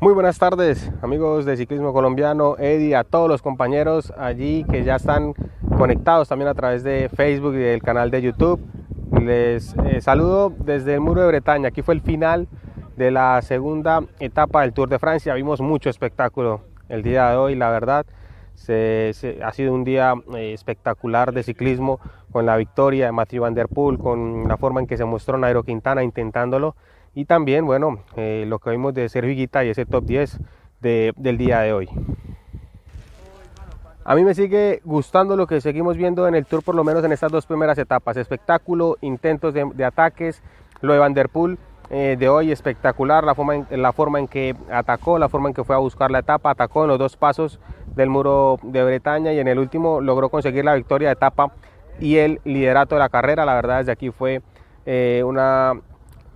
Muy buenas tardes, amigos de Ciclismo Colombiano, Eddie, a todos los compañeros allí que ya están conectados también a través de Facebook y del canal de YouTube. Les eh, saludo desde el Muro de Bretaña. Aquí fue el final de la segunda etapa del Tour de Francia. Vimos mucho espectáculo el día de hoy, la verdad. Ha sido un día eh, espectacular de ciclismo con la victoria de Matthew Van Der Poel, con la forma en que se mostró Nairo Quintana intentándolo y también, bueno, eh, lo que vimos de Sergio Higuita y ese top 10 del día de hoy. A mí me sigue gustando lo que seguimos viendo en el Tour, por lo menos en estas dos primeras etapas. Espectáculo, intentos de, ataques, lo de Van Der Poel eh, de hoy espectacular, la forma, en, la forma en que atacó, la forma en que fue a buscar la etapa, atacó en los dos pasos del muro de Bretaña y en el último logró conseguir la victoria de etapa y el liderato de la carrera. La verdad desde aquí fue eh, una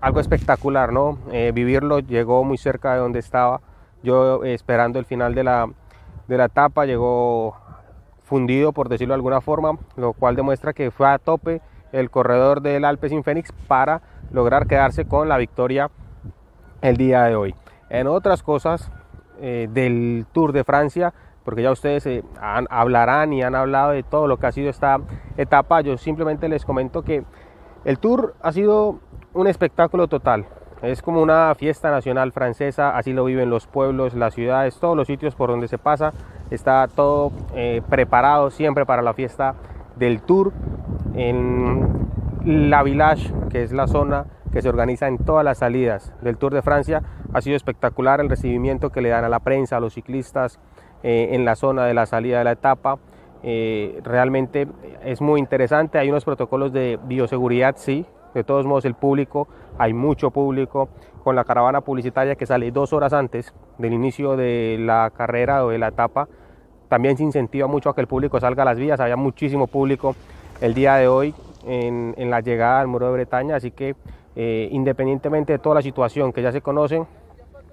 algo espectacular, ¿no? Eh, vivirlo, llegó muy cerca de donde estaba yo eh, esperando el final de la, de la etapa, llegó fundido por decirlo de alguna forma, lo cual demuestra que fue a tope el corredor del Alpes Sin Fénix para lograr quedarse con la victoria el día de hoy. En otras cosas eh, del Tour de Francia, porque ya ustedes hablarán y han hablado de todo lo que ha sido esta etapa, yo simplemente les comento que el Tour ha sido un espectáculo total. Es como una fiesta nacional francesa, así lo viven los pueblos, las ciudades, todos los sitios por donde se pasa. Está todo eh, preparado siempre para la fiesta del Tour. En la Village, que es la zona que se organiza en todas las salidas del Tour de Francia, ha sido espectacular el recibimiento que le dan a la prensa, a los ciclistas eh, en la zona de la salida de la etapa. Eh, realmente es muy interesante, hay unos protocolos de bioseguridad, sí, de todos modos, el público, hay mucho público con la caravana publicitaria que sale dos horas antes del inicio de la carrera o de la etapa. También se incentiva mucho a que el público salga a las vías. Había muchísimo público el día de hoy en, la llegada al Muro de Bretaña, así que eh, independientemente de toda la situación que ya se conocen,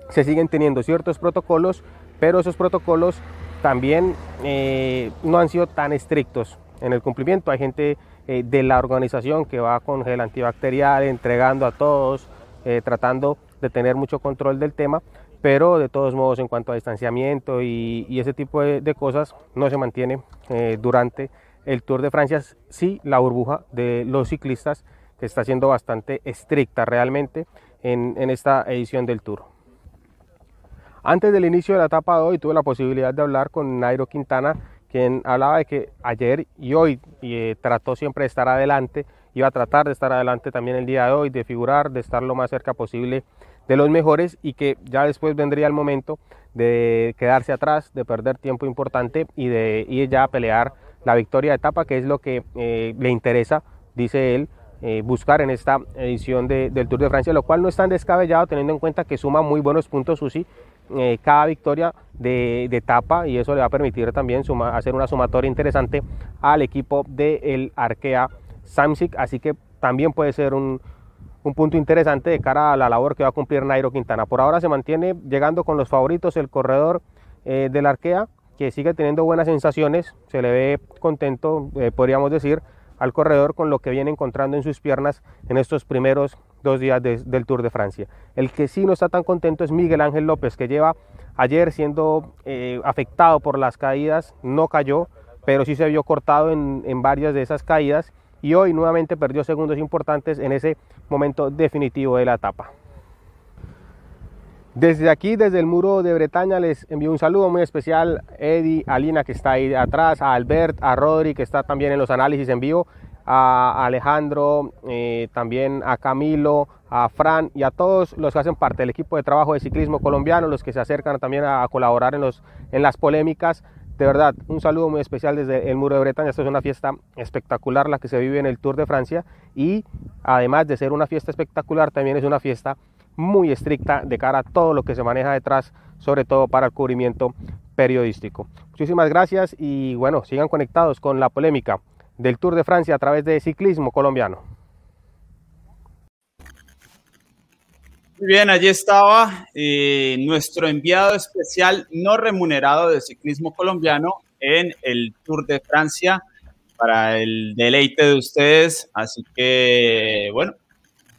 se siguen teniendo ciertos protocolos, pero esos protocolos también eh, no han sido tan estrictos en el cumplimiento. Hay gente eh, de la organización que va con gel antibacterial, entregando a todos, eh, tratando de tener mucho control del tema, pero de todos modos en cuanto a distanciamiento y, ese tipo de, cosas no se mantiene eh, durante el Tour de Francia. Sí, la burbuja de los ciclistas que está siendo bastante estricta realmente en, en esta edición del Tour. Antes del inicio de la etapa de hoy tuve la posibilidad de hablar con Nairo Quintana, quien hablaba de que ayer y hoy eh, trató siempre de estar adelante, iba a tratar de estar adelante también el día de hoy, de figurar, de estar lo más cerca posible de los mejores y que ya después vendría el momento de quedarse atrás, de perder tiempo importante y de ir ya a pelear la victoria de etapa, que es lo que eh, le interesa, dice él, eh, buscar en esta edición del Tour de Francia, lo cual no es tan descabellado teniendo en cuenta que suma muy buenos puntos Susi eh, cada victoria de, etapa y eso le va a permitir también hacer una sumatoria interesante al equipo del Arkea Samsic, así que también puede ser un, punto interesante de cara a la labor que va a cumplir Nairo Quintana. Por ahora se mantiene llegando con los favoritos el corredor eh, del Arkea, que sigue teniendo buenas sensaciones, se le ve contento, eh, podríamos decir, al corredor con lo que viene encontrando en sus piernas en estos primeros dos días del Tour de Francia. El que sí no está tan contento es Miguel Ángel López, que lleva ayer siendo eh, afectado por las caídas, no cayó, pero sí se vio cortado en, en varias de esas caídas y hoy nuevamente perdió segundos importantes en ese momento definitivo de la etapa. Desde aquí, desde el muro de Bretaña, les envío un saludo muy especial a Eddie, a Lina que está ahí atrás, a Albert, a Rodri que está también en los análisis en vivo, a Alejandro, eh, también a Camilo, a Fran y a todos los que hacen parte del equipo de trabajo de ciclismo colombiano, los que se acercan también a, colaborar en, los, en las polémicas. De verdad, un saludo muy especial desde el Muro de Bretaña. Esto es una fiesta espectacular la que se vive en el Tour de Francia y además de ser una fiesta espectacular, también es una fiesta muy estricta de cara a todo lo que se maneja detrás, sobre todo para el cubrimiento periodístico. Muchísimas gracias y bueno, sigan conectados con la polémica del Tour de Francia a través de Ciclismo Colombiano. Muy bien, allí estaba eh, nuestro enviado especial no remunerado de Ciclismo Colombiano en el Tour de Francia para el deleite de ustedes. Así que, bueno,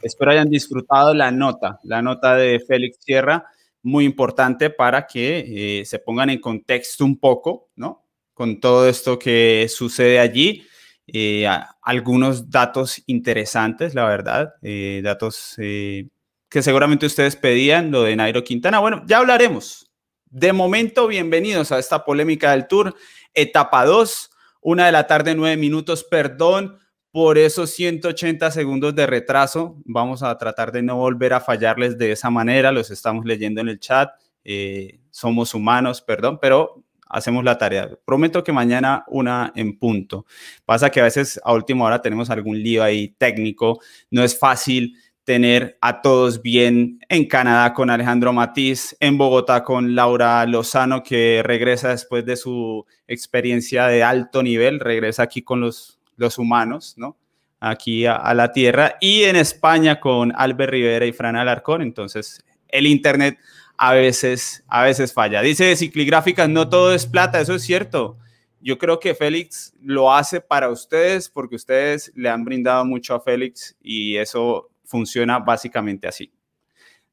espero hayan disfrutado la nota, la nota de Félix Sierra, muy importante para que eh, se pongan en contexto un poco, ¿no? Con todo esto que sucede allí. Eh, algunos datos interesantes, la verdad, eh, datos que seguramente ustedes pedían, lo de Nairo Quintana. Bueno, ya hablaremos. De momento, bienvenidos a esta polémica del Tour, etapa 2, una de la tarde, nueve minutos, perdón por esos 180 segundos de retraso. Vamos a tratar de no volver a fallarles de esa manera, los estamos leyendo en el chat. Eh, somos humanos, perdón, pero hacemos la tarea. Prometo que mañana una en punto. Pasa que a veces a última hora tenemos algún lío ahí técnico, no es fácil tener a todos bien en Canadá con Alejandro Matiz, en Bogotá con Laura Lozano, que regresa después de su experiencia de alto nivel, regresa aquí con los los humanos, ¿no? Aquí a, la Tierra. Y en España con Albert Rivera y Fran Alarcón. Entonces, el Internet a veces, a veces falla. Dice Cicligráficas, no todo es plata, eso es cierto. Yo creo que Félix lo hace para ustedes porque ustedes le han brindado mucho a Félix y eso funciona básicamente así.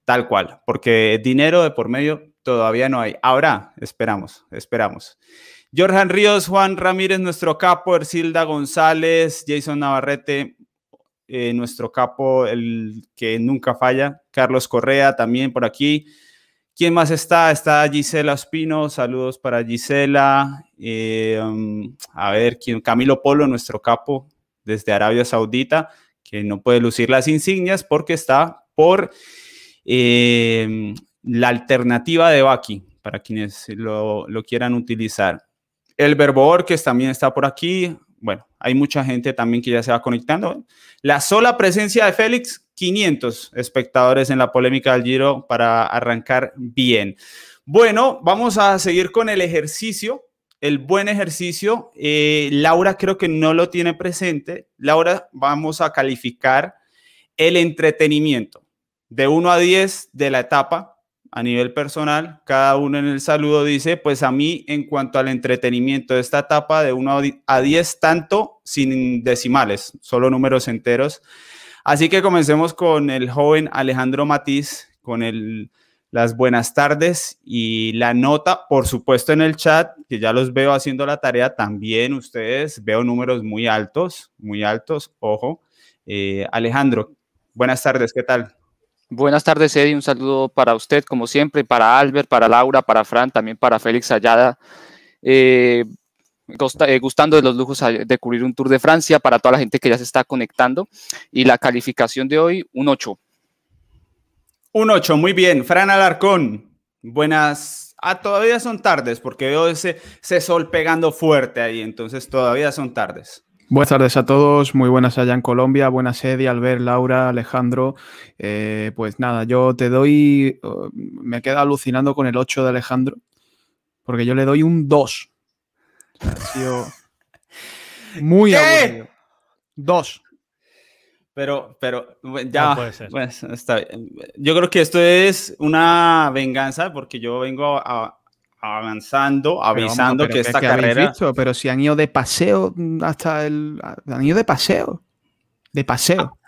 Tal cual, porque dinero de por medio todavía no hay. Ahora, esperamos, esperamos. Jorjan Ríos, Juan Ramírez, nuestro capo, Ercilda González, Jason Navarrete, eh, nuestro capo, el que nunca falla, Carlos Correa también por aquí. ¿Quién más está? Está Gisela Espino, saludos para Gisela. Eh, um, a ver, ¿quién? Camilo Polo, nuestro capo desde Arabia Saudita, que no puede lucir las insignias porque está por eh, la alternativa de Baki, para quienes lo, lo quieran utilizar. El Verbo que también está por aquí. Bueno, hay mucha gente también que ya se va conectando. La sola presencia de Félix, 500 espectadores en la polémica del Giro para arrancar bien. Bueno, vamos a seguir con el ejercicio, el buen ejercicio. Eh, Laura creo que no lo tiene presente. Laura, vamos a calificar el entretenimiento de 1 a 10 de la etapa a nivel personal, cada uno en el saludo dice, pues a mí en cuanto al entretenimiento de esta etapa de 1 a 10, tanto sin decimales, solo números enteros. Así que comencemos con el joven Alejandro Matiz, con el, las buenas tardes y la nota, por supuesto en el chat, que ya los veo haciendo la tarea, también ustedes veo números muy altos, muy altos, ojo. Eh, Alejandro, buenas tardes, ¿qué tal? Buenas tardes, Eddie. Un saludo para usted, como siempre, para Albert, para Laura, para Fran, también para Félix Ayada. Eh, eh, gustando de los lujos de cubrir un Tour de Francia para toda la gente que ya se está conectando. Y la calificación de hoy, un 8. Un 8, muy bien. Fran Alarcón, buenas. Ah, todavía son tardes, porque veo ese, ese sol pegando fuerte ahí, entonces todavía son tardes. Buenas tardes a todos, muy buenas allá en Colombia, buenas Eddie, Albert, Laura, Alejandro. Eh, pues nada, yo te doy, uh, me queda alucinando con el 8 de Alejandro, porque yo le doy un 2. ha sido muy aburrido. 2. Pero, pero ya, pues, está Yo creo que esto es una venganza porque yo vengo a, avanzando, avisando que esta carrera. Pero si han ido de paseo hasta el. Han ido de paseo. De paseo.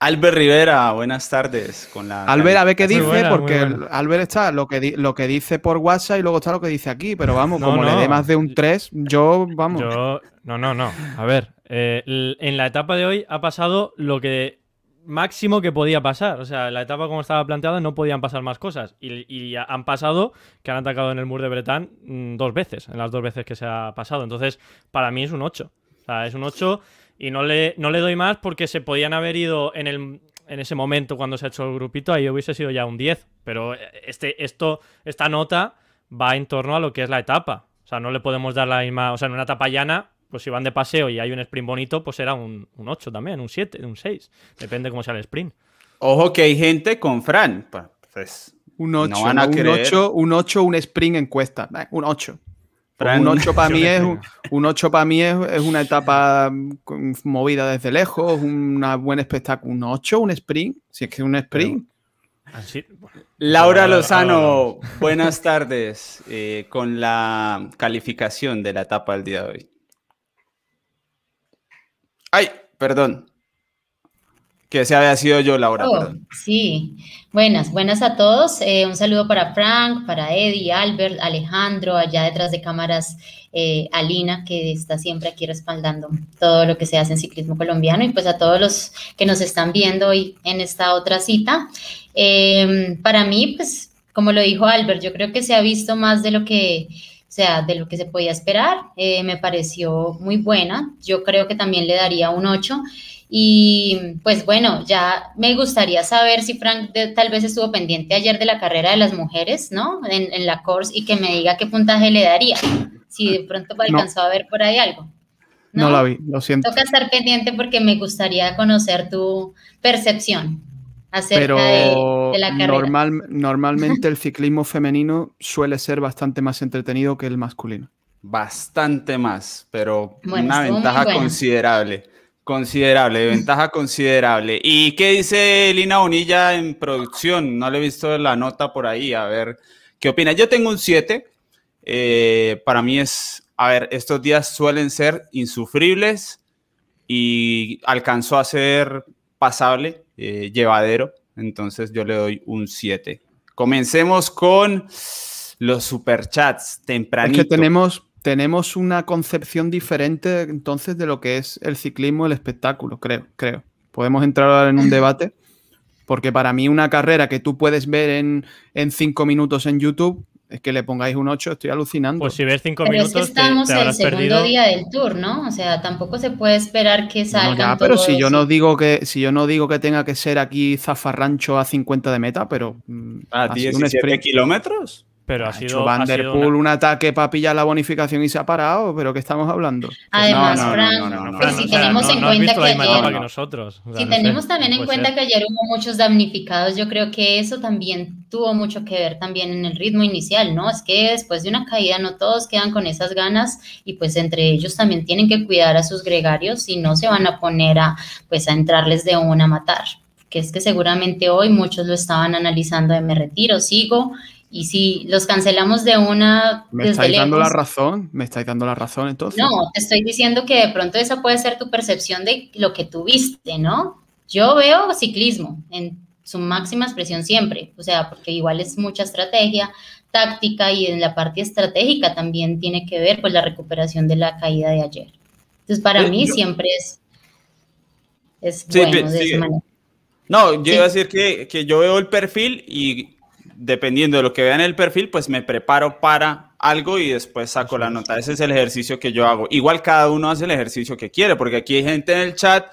Albert Rivera, buenas tardes. Con la Albert, a ver qué dice, porque Albert está lo que, lo que dice por WhatsApp y luego está lo que dice aquí. Pero vamos, como le dé más de un 3, yo, vamos. Yo, no, no, no. A ver, eh, en la etapa de hoy ha pasado lo que máximo que podía pasar. O sea, la etapa como estaba planteada no podían pasar más cosas. Y, han pasado que han atacado en el muro de Bretagne mm, dos veces, en las dos veces que se ha pasado. Entonces, para mí es un 8. O sea, es un 8 y no le, no le doy más porque se podían haber ido en, el, en ese momento cuando se ha hecho el grupito, ahí hubiese sido ya un 10. Pero este, esto, esta nota va en torno a lo que es la etapa. O sea, no le podemos dar la misma... O sea, en una etapa llana pues si van de paseo y hay un sprint bonito, pues será un, 8 también, un 7, un 6. Depende cómo sea el sprint. Ojo que hay gente con Fran. Pues, un 8, un, 8 un 8, un sprint en cuesta. Un 8. un 8 para mí, es, un 8 para mí es, una etapa movida desde lejos, una buen espectáculo. Un 8, un sprint, si es que es un sprint. Laura Lozano, buenas tardes eh, con la calificación de la etapa del día de hoy. Ay, perdón. que ese había sido yo, Laura. Oh, sí, buenas, buenas a todos. Eh, un saludo para Frank, para Eddie, Albert, Alejandro, allá detrás de cámaras, eh, Alina, que está siempre aquí respaldando todo lo que se hace en ciclismo colombiano, y pues a todos los que nos están viendo hoy en esta otra cita. Em, para mí, pues, como lo dijo Albert, yo creo que se ha visto más de lo que sea, de lo que se podía esperar, eh, me pareció muy buena. Yo creo que también le daría un 8. Y pues bueno, ya me gustaría saber si Frank tal vez estuvo pendiente ayer de la carrera de las mujeres, ¿no? En, la course y que me diga qué puntaje le daría. Si de pronto alcanzó a ver por ahí algo. ¿No? la vi, lo siento. Toca estar pendiente porque me gustaría conocer tu percepción acerca de, la carrera. Normal, normalmente el ciclismo femenino suele ser bastante más entretenido que el masculino. Bastante más, pero una ventaja considerable. Considerable, ventaja considerable. ¿Y qué dice Lina Bonilla en producción? No le he visto la nota por ahí, a ver qué opina. Yo tengo un 7. Eh, para mí es, a ver, estos días suelen ser insufribles y alcanzó a ser pasable, eh, llevadero. Entonces yo le doy un 7. Comencemos con los superchats tempranito. Es que tenemos tenemos una concepción diferente entonces de lo que es el ciclismo, el espectáculo, creo, creo. Podemos entrar ahora en un debate, porque para mí una carrera que tú puedes ver en, cinco minutos en YouTube, es que le pongáis un 8, estoy alucinando. Pues si ves cinco minutos, es que estamos el segundo día del tour, ¿no? O sea, tampoco se puede esperar que salgan no, pero si yo no digo que si yo no digo que tenga que ser aquí zafarrancho a 50 de meta, pero mm, a 17 kilómetros. Pero ha sido. Van der Poel un ataque para pillar la bonificación y se ha parado, pero ¿qué estamos hablando? Además, Frank, si tenemos en cuenta que ayer. nosotros, si tenemos también en cuenta que ayer hubo muchos damnificados, yo creo que eso también tuvo mucho que ver también en el ritmo inicial, ¿no? Es que después de una caída no todos quedan con esas ganas y pues entre ellos también tienen que cuidar a sus gregarios y no se van a poner a pues a entrarles de una a matar que es que seguramente hoy muchos lo estaban analizando de me retiro, sigo y si los cancelamos de una... Me estáis dando la razón, me estáis dando la razón entonces. No, te estoy diciendo que de pronto esa puede ser tu percepción de lo que tuviste, ¿no? Yo veo ciclismo en su máxima expresión siempre, o sea, porque igual es mucha estrategia, táctica y en la parte estratégica también tiene que ver pues la recuperación de la caída de ayer. Entonces, para mí siempre es, es bueno de esa manera. No, yo iba a decir que, que, yo veo el perfil y dependiendo de lo que vea en el perfil, pues me preparo para algo y después saco la nota. Ese es el ejercicio que yo hago. Igual cada uno hace el ejercicio que quiere, porque aquí hay gente en el chat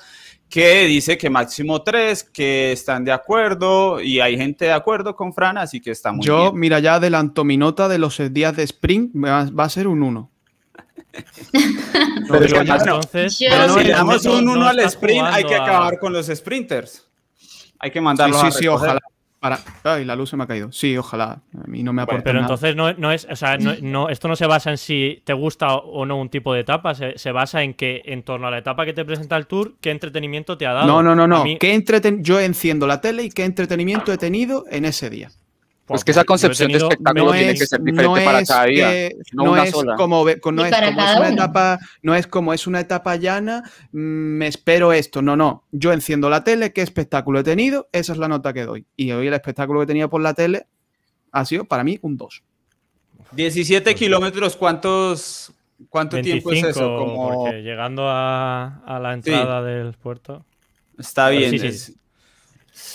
que dice que máximo tres, que están de acuerdo y hay gente de acuerdo con Fran, así que estamos. Yo, mira, ya adelanto mi nota de los días de sprint, va, a ser un 1. pero, entonces, si le damos un 1 al sprint, hay que acabar con los sprinters. Hay que mandarlos sí, sí, sí, ojalá. Para... Ay, la luz se me ha caído. Sí, ojalá. A mí no me aporta Pero entonces no, no, es, o sea, no, esto no se basa en si te gusta o no un tipo de etapa, se, se, basa en que en torno a la etapa que te presenta el tour, qué entretenimiento te ha dado. No, no, no, no. ¿Qué entreten... Yo enciendo la tele y qué entretenimiento he tenido en ese día. Pues que esa concepción de espectáculo tiene que ser diferente para cada día. no, es como, no es como es una etapa, no es como es una etapa llana, mm, me espero esto. No, no. Yo enciendo la tele, qué espectáculo he tenido, esa es la nota que doy. Y hoy el espectáculo que tenía por la tele ha sido para mí un 2. 17 kilómetros, ¿cuántos, ¿cuánto tiempo es eso? Como... Porque llegando a, a la entrada del puerto. Está bien. Sí, sí.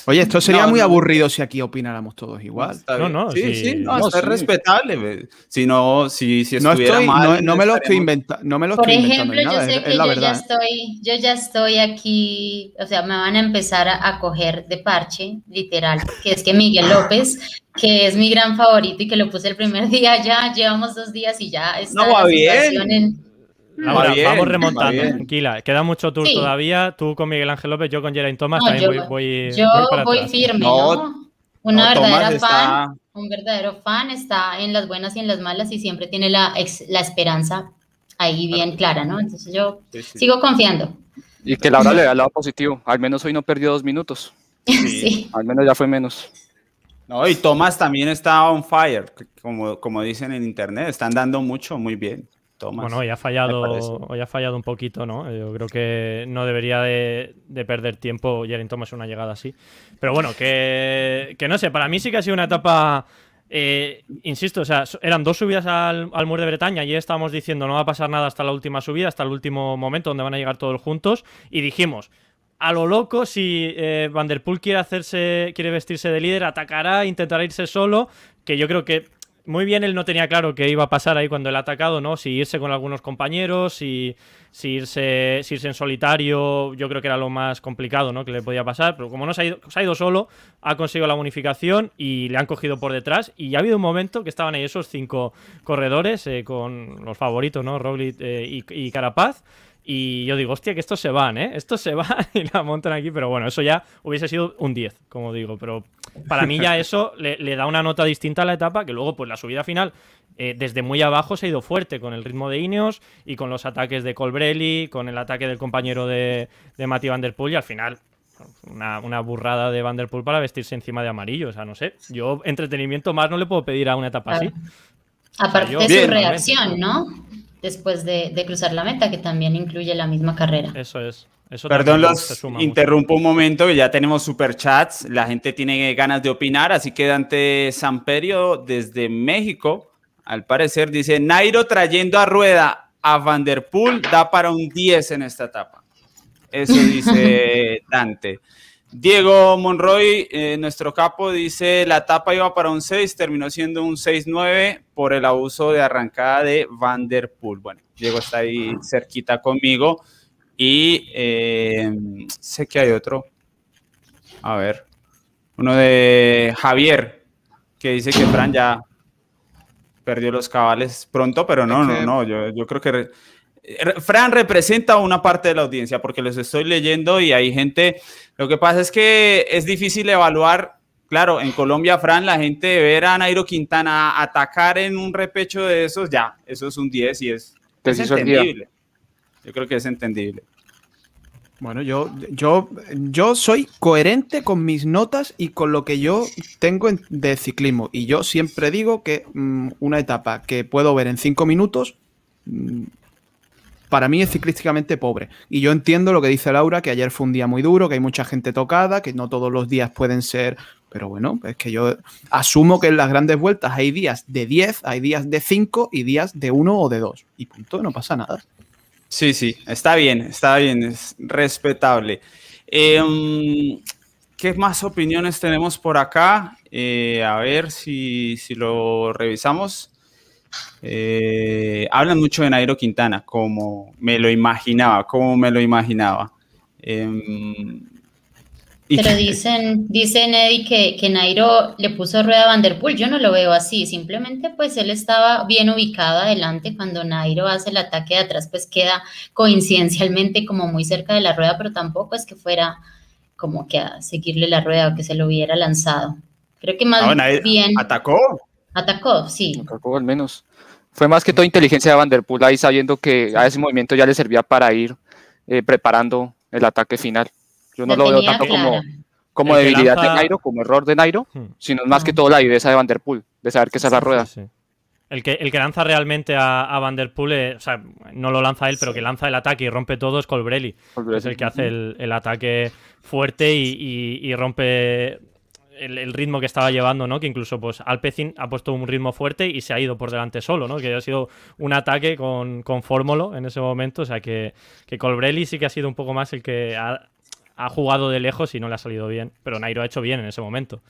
Oye, esto sería muy aburrido si aquí opináramos todos igual. No, no, sí, sí, no, es respetable. Si no, si, si estuviera no mal, no, me lo estoy inventando. No me lo Por estoy ejemplo, yo sé que yo ya estoy, yo ya estoy aquí, o sea, me van a empezar a, coger de parche, literal, que es que Miguel López, que es mi gran favorito y que lo puse el primer día, ya llevamos dos días y ya está no, va bien. en Ahora, vamos remontando, tranquila. Queda mucho tour todavía. Tú con Miguel Ángel López, yo con Geraint Thomas. también yo, voy, yo voy, firme, ¿no? Una verdadera fan, un verdadero fan está en las buenas y en las malas y siempre tiene la, la esperanza ahí bien clara, ¿no? Entonces yo sigo confiando. Y que Laura le da el lado positivo. Al menos hoy no perdió dos minutos. Sí. Al menos ya fue menos. No, y Thomas también está on fire, como, como dicen en internet. Están dando mucho, muy bien. Thomas. Bueno, hoy ha fallado, hoy ha fallado un poquito, ¿no? Yo creo que no debería de, perder tiempo Jaren Thomas una llegada así. Pero bueno, que, que no sé, para mí sí que ha sido una etapa eh, insisto, o sea, eran dos subidas al, muro de Bretaña y estábamos diciendo no va a pasar nada hasta la última subida, hasta el último momento donde van a llegar todos juntos. Y dijimos, a lo loco, si eh, Vanderpool quiere hacerse, quiere vestirse de líder, atacará, intentará irse solo. Que yo creo que muy bien él no tenía claro qué iba a pasar ahí cuando él ha atacado, ¿no? Si irse con algunos compañeros, si, irse, si irse en solitario, yo creo que era lo más complicado, ¿no? Que le podía pasar, pero como no se ha ido, se ha ido solo, ha conseguido la bonificación y le han cogido por detrás. Y ha habido un momento que estaban ahí esos cinco corredores eh, con los favoritos, ¿no? Roglic eh, y, y Carapaz. Y yo digo, hostia, que estos se van, ¿eh? Estos se van y la montan aquí, pero bueno, eso ya hubiese sido un 10, como digo. Pero para mí ya eso le, da una nota distinta a la etapa, que luego, pues la subida final, eh, desde muy abajo se ha ido fuerte, con el ritmo de Ineos y con los ataques de Colbrelli, con el ataque del compañero de, de Mati Van Der Poel, y al final una, burrada de Van Der Poel para vestirse encima de amarillo. O sea, no sé. Yo entretenimiento más no le puedo pedir a una etapa así. Aparte de su reacción, ¿no? después de, cruzar la meta, que también incluye la misma carrera. Eso es. Eso Perdón, los interrumpo un momento, ya tenemos superchats, la gente tiene ganas de opinar, así que Dante Samperio desde México, al parecer, dice, Nairo trayendo a rueda a Vanderpool da para un 10 en esta etapa. Eso dice Dante. Diego Monroy, eh, nuestro capo, dice la etapa iba para un 6, terminó siendo un 6-9 por el abuso de arrancada de Vanderpool. Bueno, Diego está ahí cerquita conmigo y eh, sé que hay otro. A ver, uno de Javier, que dice que Fran ya perdió los cabales pronto, pero no, no, no, yo, yo creo que Fran representa una parte de la audiencia porque los estoy leyendo y hay gente. Lo que pasa es que es difícil evaluar. Claro, en Colombia, Fran, la gente ver a Nairo Quintana atacar en un repecho de esos, ya, eso es un 10 y es, entendible. Yo creo que es entendible. Bueno, yo, yo, yo soy coherente con mis notas y con lo que yo tengo de ciclismo. Y yo siempre digo que mm, una etapa que puedo ver en cinco minutos mm, para mí es ciclísticamente pobre. Y yo entiendo lo que dice Laura, que ayer fue un día muy duro, que hay mucha gente tocada, que no todos los días pueden ser... Pero bueno, es que yo asumo que en las grandes vueltas hay días de 10, hay días de 5 y días de 1 o de 2. Y punto, no pasa nada. Sí, sí, está bien, está bien, es respetable. Em, ¿Qué más opiniones tenemos por acá? Eh, a ver si, si lo revisamos. Eh, hablan mucho de Nairo Quintana, como me lo imaginaba, como me lo imaginaba. Pero dicen, dicen Eddie que, que, Nairo le puso rueda a Vanderpool. Yo no lo veo así. Simplemente, pues él estaba bien ubicado adelante. Cuando Nairo hace el ataque de atrás, pues queda coincidencialmente como muy cerca de la rueda, pero tampoco es que fuera como que a seguirle la rueda o que se lo hubiera lanzado. Creo que más ah, bien. Atacó. Atacó, sí. Atacó al menos. Fue más que todo inteligencia de Vanderpool ahí sabiendo que a ese movimiento ya le servía para ir eh, preparando el ataque final. Yo no lo, veo tanto como, como debilidad de Nairo, como error de Nairo, hmm. sino más que todo la viveza de Vanderpool, de saber que esa es la rueda. El que, el que lanza realmente a, a Vanderpool, eh, o sea, no lo lanza él, pero que lanza el ataque y rompe todo es Colbrelli. Es el que hace el, ataque fuerte y rompe el, ritmo que estaba llevando, ¿no? Que incluso pues Alpecin ha puesto un ritmo fuerte y se ha ido por delante solo, ¿no? Que ha sido un ataque con, con Fórmulo en ese momento. O sea que, que Colbrelli sí que ha sido un poco más el que ha, jugado de lejos y no le ha salido bien. Pero Nairo ha hecho bien en ese momento.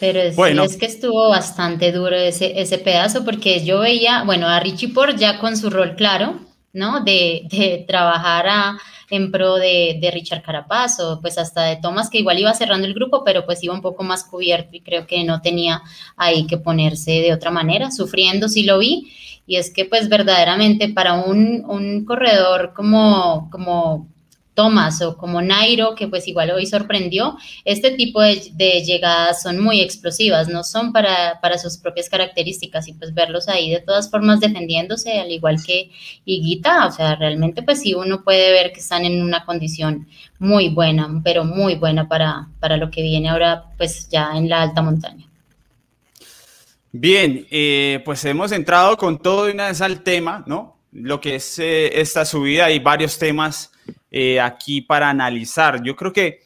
Pero es, bueno. es que estuvo bastante duro ese, ese pedazo porque yo veía, bueno, a Richie Port ya con su rol claro, ¿no? De, de trabajar a en pro de, de, Richard Carapaz o pues hasta de Thomas que igual iba cerrando el grupo pero pues iba un poco más cubierto y creo que no tenía ahí que ponerse de otra manera, sufriendo sí lo vi y es que pues verdaderamente para un, un corredor como, como Thomas o como Nairo, que pues igual hoy sorprendió, este tipo de, llegadas son muy explosivas, no son para, para, sus propias características y pues verlos ahí de todas formas defendiéndose, al igual que Higuita, o sea, realmente pues sí uno puede ver que están en una condición muy buena, pero muy buena para, para lo que viene ahora pues ya en la alta montaña. Bien, eh, pues hemos entrado con todo y una vez al tema, ¿no? Lo que es eh, esta subida, hay varios temas eh, aquí para analizar. Yo creo que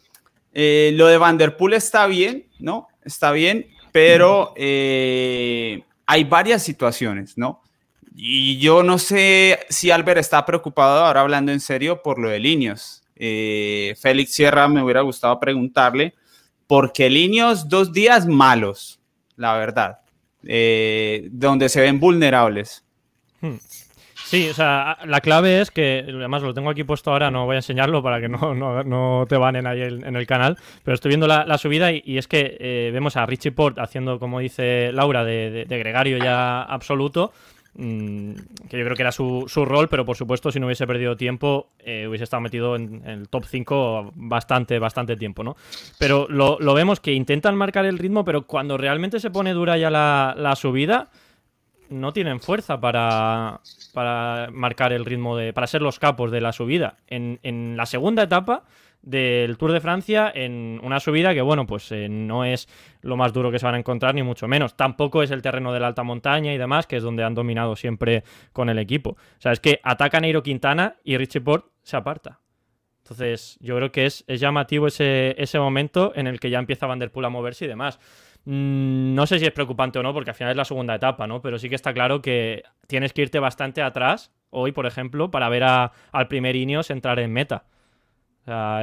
lo de Vanderpool está bien, ¿no? Está bien, pero hay varias situaciones, ¿no? Y yo no sé si Albert está preocupado, ahora hablando en serio, por lo de Linios. Félix Sierra me hubiera gustado preguntarle, ¿por qué Linios dos días malos? La verdad eh, donde se ven vulnerables. Hmm. Sí, o sea, la clave es que, además lo tengo aquí puesto ahora, no voy a enseñarlo para que no, no, te banen ahí en el canal, pero estoy viendo la, subida y, es que eh, vemos a Richie Port haciendo, como dice Laura, de gregario ya absoluto, Mm, que yo creo que era su, su, rol, pero por supuesto si no hubiese perdido tiempo eh, hubiese estado metido en, el top 5 bastante, bastante tiempo, ¿no? Pero lo, lo, vemos que intentan marcar el ritmo, pero cuando realmente se pone dura ya la, la subida, no tienen fuerza para, para marcar el ritmo, de, para ser los capos de la subida. En, en la segunda etapa del Tour de Francia en una subida que, bueno, pues eh, no es lo más duro que se van a encontrar, ni mucho menos. Tampoco es el terreno de la alta montaña y demás, que es donde han dominado siempre con el equipo. O sea, es que ataca Neiro Quintana y Richie Port se aparta. Entonces, yo creo que es, llamativo ese, ese, momento en el que ya empieza Van Der Poel a moverse y demás. Mm, no sé si es preocupante o no, porque al final es la segunda etapa, ¿no? Pero sí que está claro que tienes que irte bastante atrás, hoy, por ejemplo, para ver al primer Ineos entrar en meta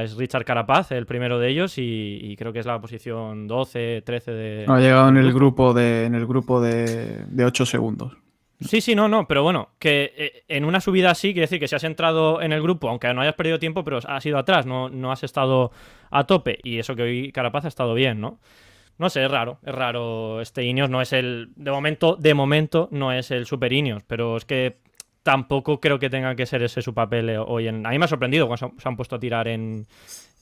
es Richard Carapaz, el primero de ellos, y, creo que es la posición 12, 13 de. ha llegado en el grupo de, en el grupo de, de 8 segundos. Sí, sí, no, no, pero bueno, que eh, en una subida así, quiere decir que si has entrado en el grupo, aunque no hayas perdido tiempo, pero has ido atrás, no, no has estado a tope, y eso que hoy Carapaz ha estado bien, ¿no? No sé, es raro, es raro. Este Ineos no es el. De momento, de momento, no es el Super Ineos, pero es que tampoco creo que tenga que ser ese su papel eh, hoy en... A mí me ha sorprendido cuando se han puesto a tirar en,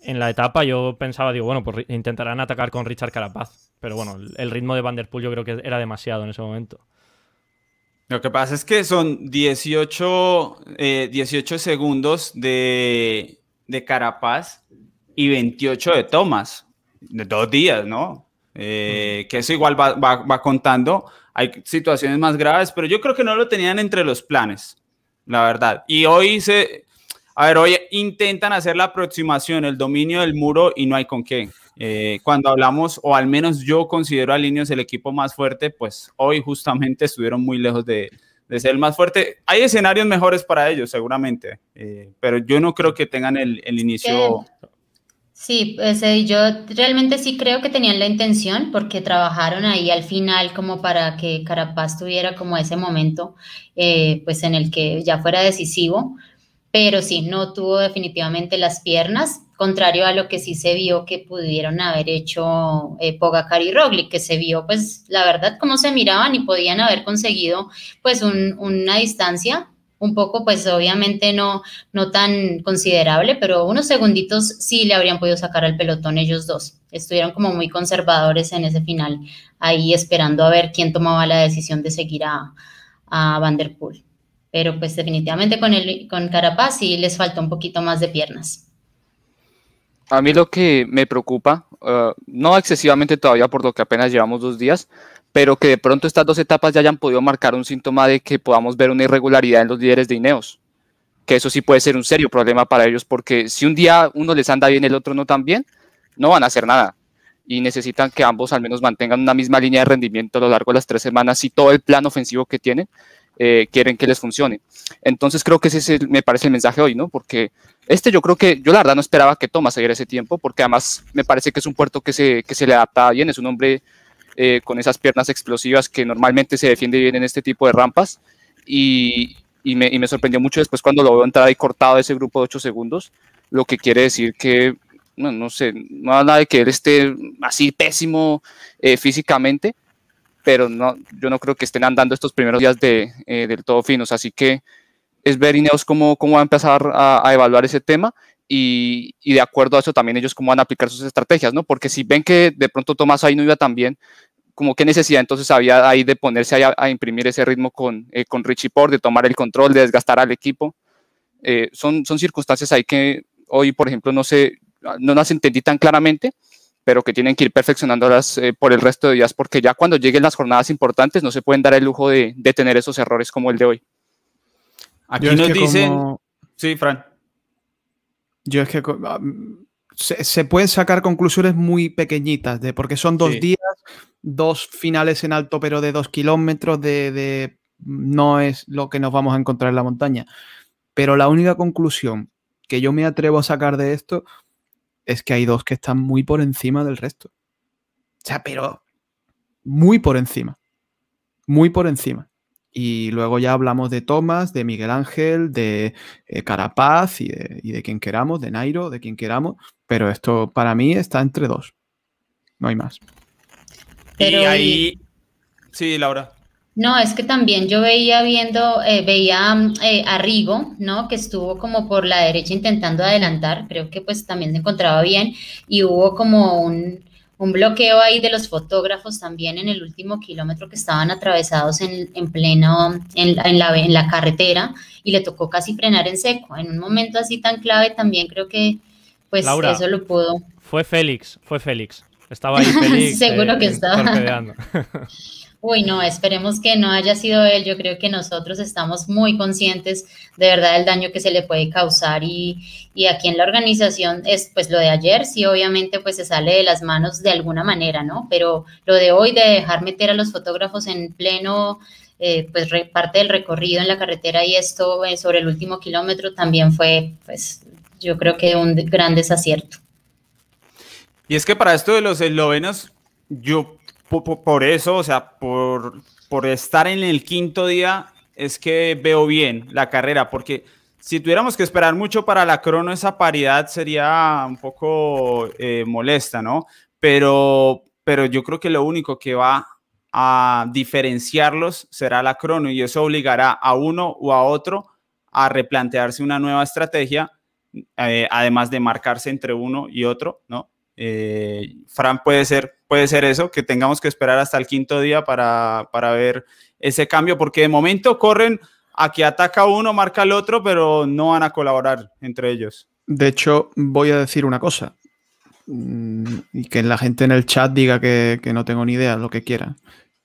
la etapa. Yo pensaba, digo, bueno, pues intentarán atacar con Richard Carapaz. Pero bueno, el ritmo de Van Der Poel yo creo que era demasiado en ese momento. Lo que pasa es que son 18, 18 eh, segundos de, Carapaz y 28 de Thomas, de dos días, ¿no? Eh, que eso igual va contando hay situaciones más graves, pero yo creo que no lo tenían entre los planes, la verdad. Y hoy se, a ver, hoy intentan hacer la aproximación, el dominio del muro y no hay con qué. Eh, cuando hablamos, o al menos yo considero a Linios el equipo más fuerte, pues hoy justamente estuvieron muy lejos de, ser el más fuerte. Hay escenarios mejores para ellos, seguramente, eh, pero yo no creo que tengan el, el inicio. Sí, pues yo realmente sí creo que tenían la intención porque trabajaron ahí al final como para que Carapaz tuviera como ese momento eh, pues en el que ya fuera decisivo, pero sí, no tuvo definitivamente las piernas, contrario a lo que sí se vio que pudieron haber hecho eh, Pogacar y Roglic, que se vio pues la verdad cómo se miraban y podían haber conseguido pues una distancia un poco, pues obviamente no, no tan considerable, pero unos segunditos sí le habrían podido sacar al pelotón ellos dos. Estuvieron como muy conservadores en ese final, ahí esperando a ver quién tomaba la decisión de seguir a, a Van der Poel. Pero pues definitivamente con, el, con Carapaz sí les falta un poquito más de piernas. A mí lo que me preocupa, uh, no excesivamente todavía por lo que apenas llevamos dos días, pero que de pronto estas dos etapas ya hayan podido marcar un síntoma de que podamos ver una irregularidad en los líderes de Ineos. Que eso sí puede ser un serio problema para ellos, porque si un día uno les anda bien el otro no tan bien, no van a hacer nada. Y necesitan que ambos al menos mantengan una misma línea de rendimiento a lo largo de las tres semanas y todo el plan ofensivo que tienen eh, quieren que les funcione. Entonces creo que ese me parece el mensaje hoy, ¿no? Porque este yo creo que, yo la verdad no esperaba que Thomas siguiera ese tiempo, porque además me parece que es un puerto que se, que se le adapta bien, es un hombre eh, con esas piernas explosivas que normalmente se defiende bien en este tipo de rampas. Y, y, me, y, me, sorprendió mucho después cuando lo veo entrar ahí cortado ese grupo de 8 segundos, lo que quiere decir que, no, no sé, no nada de que él esté así pésimo eh, físicamente, pero no, yo no creo que estén andando estos primeros días de, eh, del todo finos. Así que es ver Ineos cómo, cómo va a empezar a, a evaluar ese tema y, y, de acuerdo a eso también ellos cómo van a aplicar sus estrategias, ¿no? Porque si ven que de pronto Tomás ahí no iba tan bien, como qué necesidad entonces había ahí de ponerse a, a, imprimir ese ritmo con, eh, con Richie Port, de tomar el control, de desgastar al equipo. Eh, son, son circunstancias ahí que hoy, por ejemplo, no sé, no las entendí tan claramente, pero que tienen que ir perfeccionándolas eh, por el resto de días, porque ya cuando lleguen las jornadas importantes no se pueden dar el lujo de, de tener esos errores como el de hoy. Aquí nos dicen... Sí, Fran. Yo es que ah, se, pueden sacar conclusiones muy pequeñitas, de, porque son dos días, dos finales en alto, pero de dos kilómetros, de, no es lo que nos vamos a encontrar en la montaña. Pero la única conclusión que yo me atrevo a sacar de esto es que hay dos que están muy por encima del resto. O sea, pero muy por encima. Muy por encima. Y luego ya hablamos de Tomás, de Miguel Ángel, de eh, Carapaz y de, quien queramos, de Nairo, de quien queramos. Pero esto para mí está entre dos. No hay más. y ahí. Sí, Laura. No, es que también yo veía viendo, eh, veía eh, a Rigo, ¿no? Que estuvo como por la derecha intentando adelantar, creo que pues también se encontraba bien y hubo como un, un bloqueo ahí de los fotógrafos también en el último kilómetro que estaban atravesados en, en pleno, en, en, la, en la carretera y le tocó casi frenar en seco. En un momento así tan clave también creo que pues eso lo pudo. Fue Félix, fue Félix. Estaba ahí Félix. Seguro que eh, estaba. Uy, no, esperemos que no haya sido él. Yo creo que nosotros estamos muy conscientes de verdad del daño que se le puede causar y, aquí en la organización es pues lo de ayer, sí, obviamente pues se sale de las manos de alguna manera, ¿no? Pero lo de hoy de dejar meter a los fotógrafos en pleno, eh, pues parte del recorrido en la carretera y esto eh, sobre el último kilómetro también fue pues yo creo que un gran desacierto. Y es que para esto de los eslovenos, yo por, eso, o sea, por, por estar en el quinto día, es que veo bien la carrera, porque si tuviéramos que esperar mucho para la crono, esa paridad sería un poco eh, molesta, ¿no? Pero, pero yo creo que lo único que va a diferenciarlos será la crono y eso obligará a uno o a otro a replantearse una nueva estrategia, eh, además de marcarse entre uno y otro, ¿no? Eh, Fran puede ser, puede ser eso, que tengamos que esperar hasta el quinto día para, ver ese cambio, porque de momento corren a que ataca uno, marca el otro, pero no van a colaborar entre ellos. De hecho, voy a decir una cosa, mm, y que la gente en el chat diga que, no tengo ni idea, lo que quiera.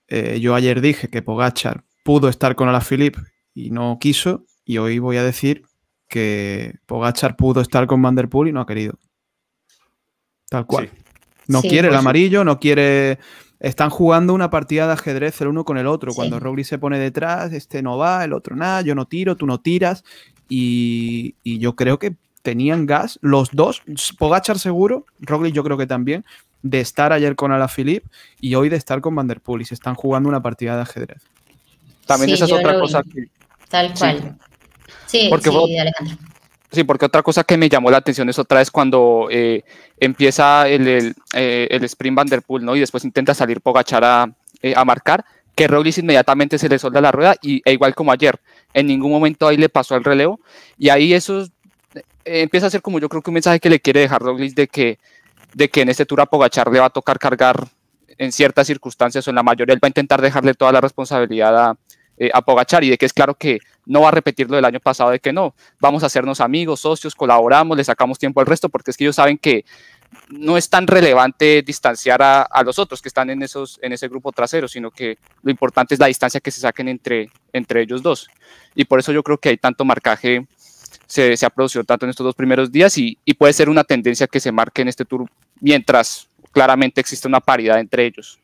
Eh, yo ayer dije que Pogachar pudo estar con Alaphilippe y no quiso, y hoy voy a decir que Pogachar pudo estar con Vanderpool y no ha querido. Tal cual. No quiere el pues amarillo, no quiere. Están jugando una partida de ajedrez el uno con el otro. Cuando Roglic se pone detrás, este no va, el otro nada, yo no tiro, tú no tiras. Y, yo creo que tenían gas, los dos, Pogachar seguro, Roglic yo creo que también, de estar ayer con Alaphilippe y hoy de estar con Vanderpool y se están jugando una partida de ajedrez. También esa es otra cosa que... Tal cual. Sí, Porque sí, Alejandro. Sí, porque otra cosa que me llamó la atención es otra vez cuando eh, empieza el, el, eh, el, sprint Vanderpool, ¿no? Y después intenta salir Pogachar a, eh, a marcar, que Roglic inmediatamente se le solda la rueda y e igual como ayer, en ningún momento ahí le pasó el relevo y ahí eso empieza a ser como yo creo que un mensaje que le quiere dejar Roglic de que, de que en este tour a Pogachar le va a tocar cargar en ciertas circunstancias o en la mayoría, él va a intentar dejarle toda la responsabilidad a, eh, a Pogachar y de que es claro que no va a repetir lo del año pasado, de que no, vamos a hacernos amigos, socios, colaboramos, le sacamos tiempo al resto, porque es que ellos saben que no es tan relevante distanciar a, los otros que están en, ese grupo trasero, sino que lo importante es la distancia que se saquen entre, ellos dos. Y por eso yo creo que hay tanto marcaje, se, se ha producido tanto en estos dos primeros días y, y puede ser una tendencia que se marque en este tour mientras claramente existe una paridad entre ellos.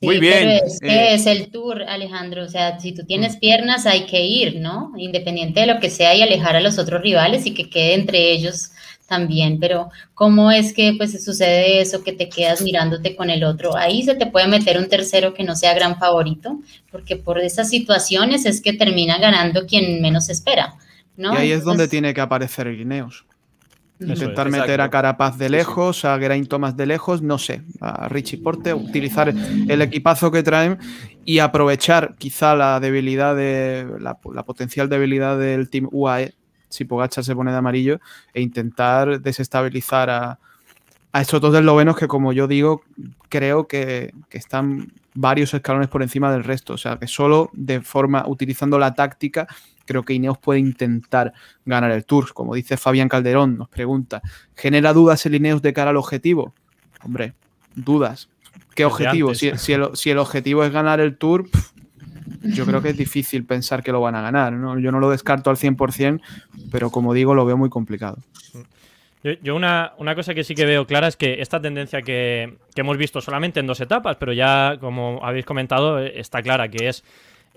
Muy bien. es eh, es el tour, Alejandro. O sea, si tú tienes piernas, hay que ir, ¿no? Independiente de lo que sea y alejar a los otros rivales y que quede entre ellos también. Pero, ¿cómo es que pues sucede eso, que te quedas mirándote con el otro? Ahí se te puede meter un tercero que no sea gran favorito, porque por esas situaciones es que termina ganando quien menos espera. ¿no? Y ahí es donde tiene que aparecer el Guineos. Intentar meter a Carapaz de lejos, a Geraint Thomas de lejos, no sé, a Richie Porte, utilizar el equipazo que traen y aprovechar quizá la debilidad de la, potencial debilidad del team UAE, si Pogacha se pone de amarillo, e intentar desestabilizar a, a estos dos eslovenos que, como yo digo, creo que, que, están varios escalones por encima del resto. O sea, que solo de forma, utilizando la táctica, creo que Ineos puede intentar ganar el Tour. Como dice Fabián Calderón, nos pregunta, ¿genera dudas el Ineos de cara al objetivo? Hombre, dudas. ¿Qué objetivo? Si, el, objetivo es ganar el Tour, yo creo que es difícil pensar que lo van a ganar. Yo no lo descarto al 100%, pero como digo, lo veo muy complicado. Yo, una, cosa que sí que veo clara es que esta tendencia que, hemos visto solamente en dos etapas, pero ya, como habéis comentado, está clara, que es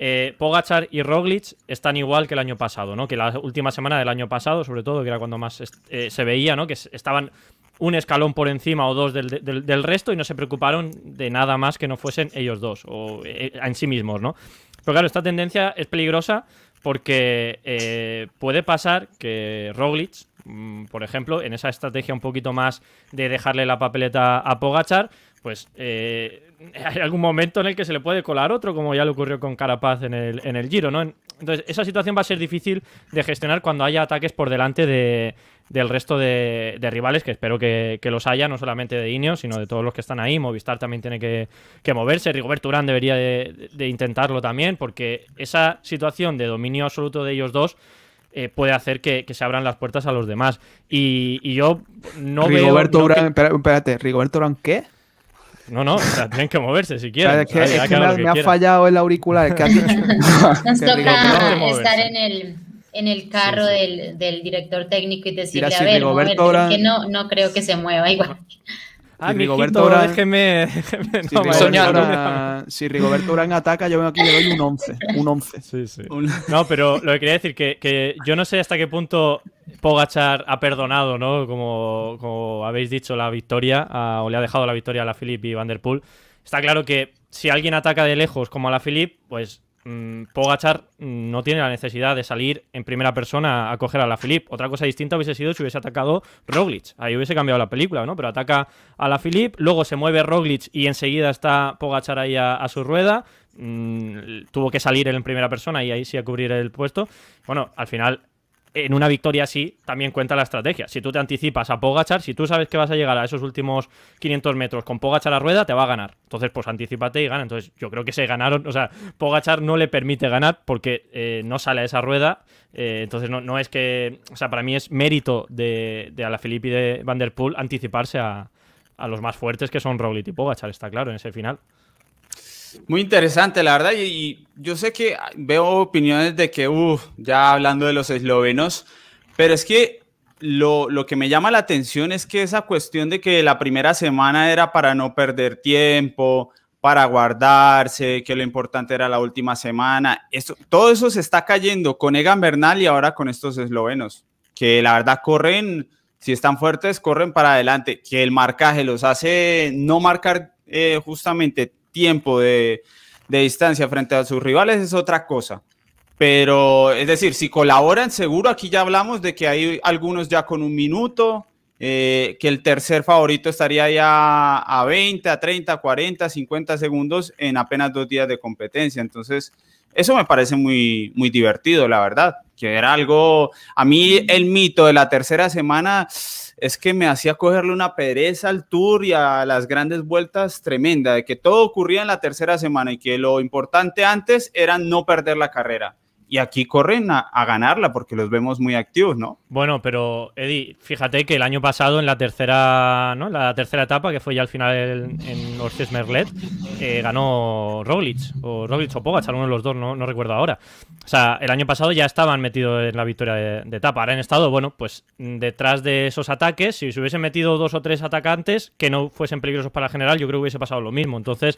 eh, Pogachar y Roglic están igual que el año pasado, ¿no? Que la última semana del año pasado, sobre todo, que era cuando más eh, se veía, ¿no? Que estaban un escalón por encima o dos del, resto y no se preocuparon de nada más que no fuesen ellos dos o en sí mismos, ¿no? Pero claro, esta tendencia es peligrosa porque puede pasar que Roglic Mm, por ejemplo, en esa estrategia un poquito más de dejarle la papeleta a Pogachar, pues eh, hay algún momento en el que se le puede colar otro, como ya le ocurrió con Carapaz en el, en el Giro, ¿no? Entonces, esa situación va a ser difícil de gestionar cuando haya ataques por delante de, del resto de, rivales, que espero que, los haya, no solamente de Ineos, sino de todos los que están ahí. Movistar también tiene que, moverse. Rigoberto Urán debería de, de, intentarlo también, porque esa situación de dominio absoluto de ellos dos eh, puede hacer que, se abran las puertas a los demás. Y, yo no Rigoberto veo. espérate, ¿Rigoberto Urán qué? No, no, o sea, tienen que moverse si quieren. es que, me, ha fallado el auricular. ¿qué has dicho? Nos toca estar en el, en el carro Del, del, director técnico y decirle, a ver, que no, no creo que se mueva igual. Ah, si Rigoberto déjeme, si, Rigoberto Urán, ataca, yo aquí le doy un 11. Un 11. Sí, sí. No, pero lo que quería decir que, que yo no sé hasta qué punto Pogachar ha perdonado, ¿no? Como, como habéis dicho, la victoria, o le ha dejado la victoria a la Philip y Van Der Poel. Está claro que si alguien ataca de lejos como a la Philip, pues Mm, Pogachar no tiene la necesidad de salir en primera persona a coger a la Philip. Otra cosa distinta hubiese sido si hubiese atacado Roglic. Ahí hubiese cambiado la película, ¿no? Pero ataca a la Philip, luego se mueve Roglic y enseguida está Pogachar ahí a, su rueda. Mm, tuvo que salir en primera persona y ahí sí a cubrir el puesto. Bueno, al final en una victoria así también cuenta la estrategia. Si tú te anticipas a Pogachar, si tú sabes que vas a llegar a esos últimos 500 metros con Pogachar a rueda, te va a ganar. Entonces, pues anticipate y gana. Entonces, yo creo que se ganaron. O sea, Pogachar no le permite ganar porque eh, no sale a esa rueda. Eh, entonces, no, es que. O sea, para mí es mérito de, de Alaphilippe y de Van anticiparse a, a los más fuertes que son Roglic y Pogachar, está claro, en ese final. Muy interesante, la verdad. Y, yo sé que veo opiniones de que, uff, ya hablando de los eslovenos, pero es que lo, que me llama la atención es que esa cuestión de que la primera semana era para no perder tiempo, para guardarse, que lo importante era la última semana, esto, todo eso se está cayendo con Egan Bernal y ahora con estos eslovenos, que la verdad corren, si están fuertes, corren para adelante, que el marcaje los hace no marcar eh, justamente tiempo de, distancia frente a sus rivales es otra cosa. Pero, es decir, si colaboran, seguro aquí ya hablamos de que hay algunos ya con un minuto, eh, que el tercer favorito estaría ya a 20, a 30, 40, 50 segundos en apenas dos días de competencia. Entonces, eso me parece muy, muy divertido, la verdad, que era algo, a mí el mito de la tercera semana es que me hacía cogerle una pereza al tour y a las grandes vueltas tremenda, de que todo ocurría en la tercera semana y que lo importante antes era no perder la carrera y aquí corren a, ganarla porque los vemos muy activos, ¿no? Bueno, pero Eddie, fíjate que el año pasado en la tercera, ¿no? La tercera etapa, que fue ya al final en, en Merlet, eh, ganó Roglic, o Roglic o Pogacar, uno de los dos, no, recuerdo ahora. O sea, el año pasado ya estaban metidos en la victoria de, de, etapa. Ahora han estado, bueno, pues detrás de esos ataques, si se hubiesen metido dos o tres atacantes que no fuesen peligrosos para el general, yo creo que hubiese pasado lo mismo. Entonces,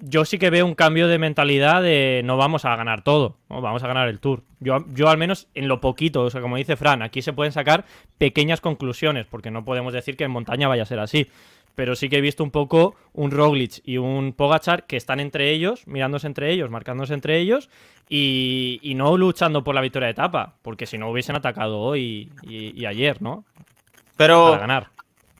yo sí que veo un cambio de mentalidad de no vamos a ganar todo, vamos a ganar el tour. Yo, yo al menos en lo poquito, o sea, como dice Fran, aquí se pueden sacar pequeñas conclusiones, porque no podemos decir que en montaña vaya a ser así. Pero sí que he visto un poco un Roglic y un Pogachar que están entre ellos, mirándose entre ellos, marcándose entre ellos y, no luchando por la victoria de etapa, porque si no hubiesen atacado hoy y, ayer, ¿no? Pero, Para ganar.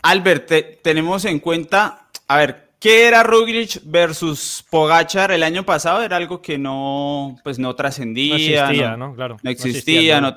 Albert, tenemos en cuenta, a ver, ¿Qué era Roglic versus Pogachar el año pasado? Era algo que no, pues no trascendía. No existía, ¿no? Claro. No existía. No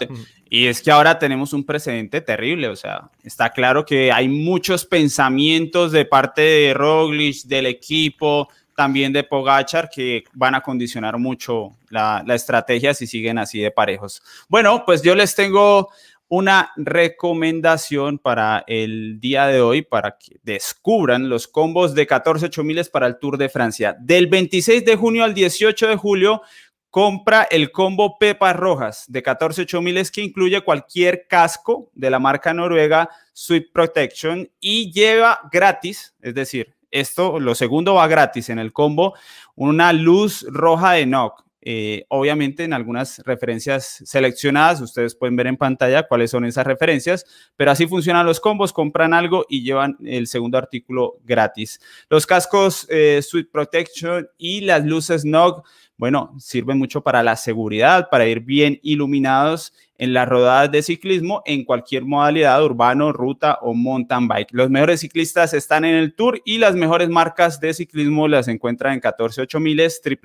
Y es que ahora tenemos un precedente terrible. O sea, está claro que hay muchos pensamientos de parte de Roglic, del equipo, también de Pogachar, que van a condicionar mucho la, la estrategia si siguen así de parejos. Bueno, pues yo les tengo una recomendación para el día de hoy, para que descubran los combos de 14 8000 para el Tour de Francia. Del 26 de junio al 18 de julio, compra el combo Pepas Rojas de 14 8000 que incluye cualquier casco de la marca noruega Sweet Protection y lleva gratis, es decir, esto, lo segundo va gratis en el combo, una luz roja de NOC. Eh, obviamente en algunas referencias seleccionadas, ustedes pueden ver en pantalla cuáles son esas referencias, pero así funcionan los combos, compran algo y llevan el segundo artículo gratis. Los cascos eh, Sweet Protection y las luces NOG, bueno, sirven mucho para la seguridad, para ir bien iluminados en las rodadas de ciclismo en cualquier modalidad urbano, ruta o mountain bike. Los mejores ciclistas están en el tour y las mejores marcas de ciclismo las encuentran en 148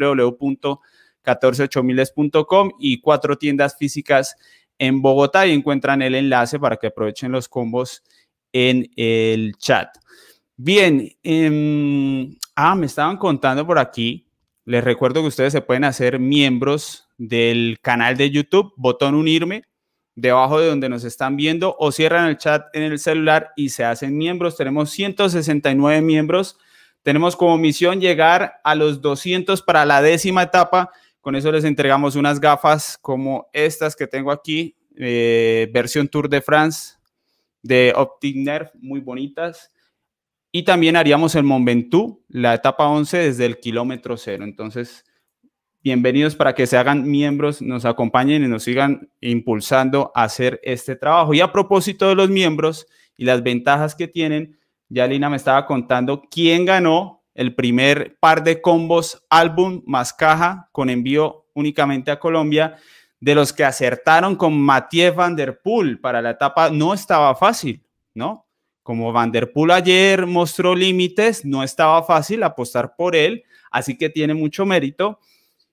www 148000.com y cuatro tiendas físicas en Bogotá y encuentran el enlace para que aprovechen los combos en el chat. Bien, em, ah, me estaban contando por aquí. Les recuerdo que ustedes se pueden hacer miembros del canal de YouTube, botón unirme, debajo de donde nos están viendo, o cierran el chat en el celular y se hacen miembros. Tenemos 169 miembros. Tenemos como misión llegar a los 200 para la décima etapa con eso les entregamos unas gafas como estas que tengo aquí, eh, versión Tour de France de Optic Nerf, muy bonitas. Y también haríamos el Mont Ventoux, la etapa 11 desde el kilómetro cero. Entonces, bienvenidos para que se hagan miembros, nos acompañen y nos sigan impulsando a hacer este trabajo. Y a propósito de los miembros y las ventajas que tienen, ya Lina me estaba contando quién ganó el primer par de combos álbum más caja con envío únicamente a Colombia. De los que acertaron con Mathieu Van Der Poel para la etapa, no estaba fácil, ¿no? Como Van Der ayer mostró límites, no estaba fácil apostar por él, así que tiene mucho mérito.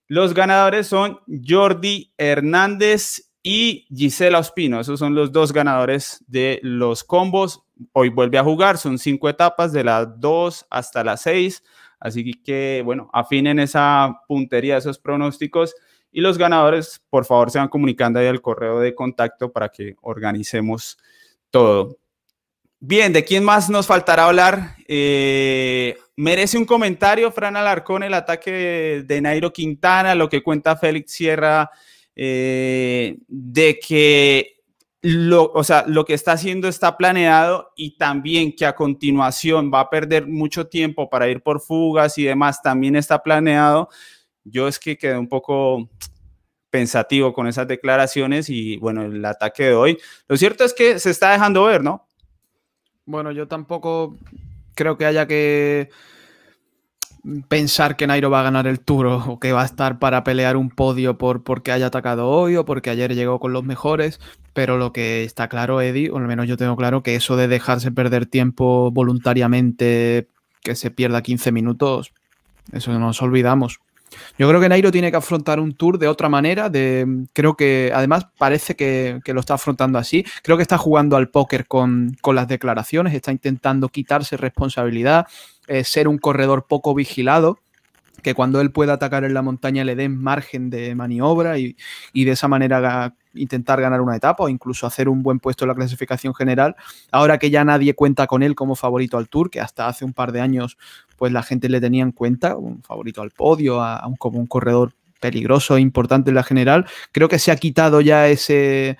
Los ganadores son Jordi Hernández y Gisela Ospino. Esos son los dos ganadores de los combos. Hoy vuelve a jugar, son cinco etapas de las dos hasta las seis. Así que, bueno, afinen esa puntería, esos pronósticos. Y los ganadores, por favor, se van comunicando ahí al correo de contacto para que organicemos todo. Bien, ¿de quién más nos faltará hablar? Eh, merece un comentario, Fran Alarcón, el ataque de Nairo Quintana, lo que cuenta Félix Sierra eh, de que lo, o sea, lo que está haciendo está planeado y también que a continuación va a perder mucho tiempo para ir por fugas y demás, también está planeado. Yo es que quedé un poco pensativo con esas declaraciones y bueno, el ataque de hoy. Lo cierto es que se está dejando ver, ¿no? Bueno, yo tampoco creo que haya que pensar que Nairo va a ganar el Tour o que va a estar para pelear un podio por porque haya atacado hoy o porque ayer llegó con los mejores, pero lo que está claro, Eddie, o al menos yo tengo claro que eso de dejarse perder tiempo voluntariamente, que se pierda 15 minutos, eso no nos olvidamos. Yo creo que Nairo tiene que afrontar un tour de otra manera. Creo que además parece que, lo está afrontando así. Creo que está jugando al póker con, con las declaraciones, está intentando quitarse responsabilidad, eh, ser un corredor poco vigilado, que cuando él pueda atacar en la montaña le den margen de maniobra y, de esa manera intentar ganar una etapa o incluso hacer un buen puesto en la clasificación general. Ahora que ya nadie cuenta con él como favorito al Tour, que hasta hace un par de años pues la gente le tenía en cuenta, un favorito al podio, a, un, como un corredor peligroso e importante en la general, creo que se ha quitado ya ese,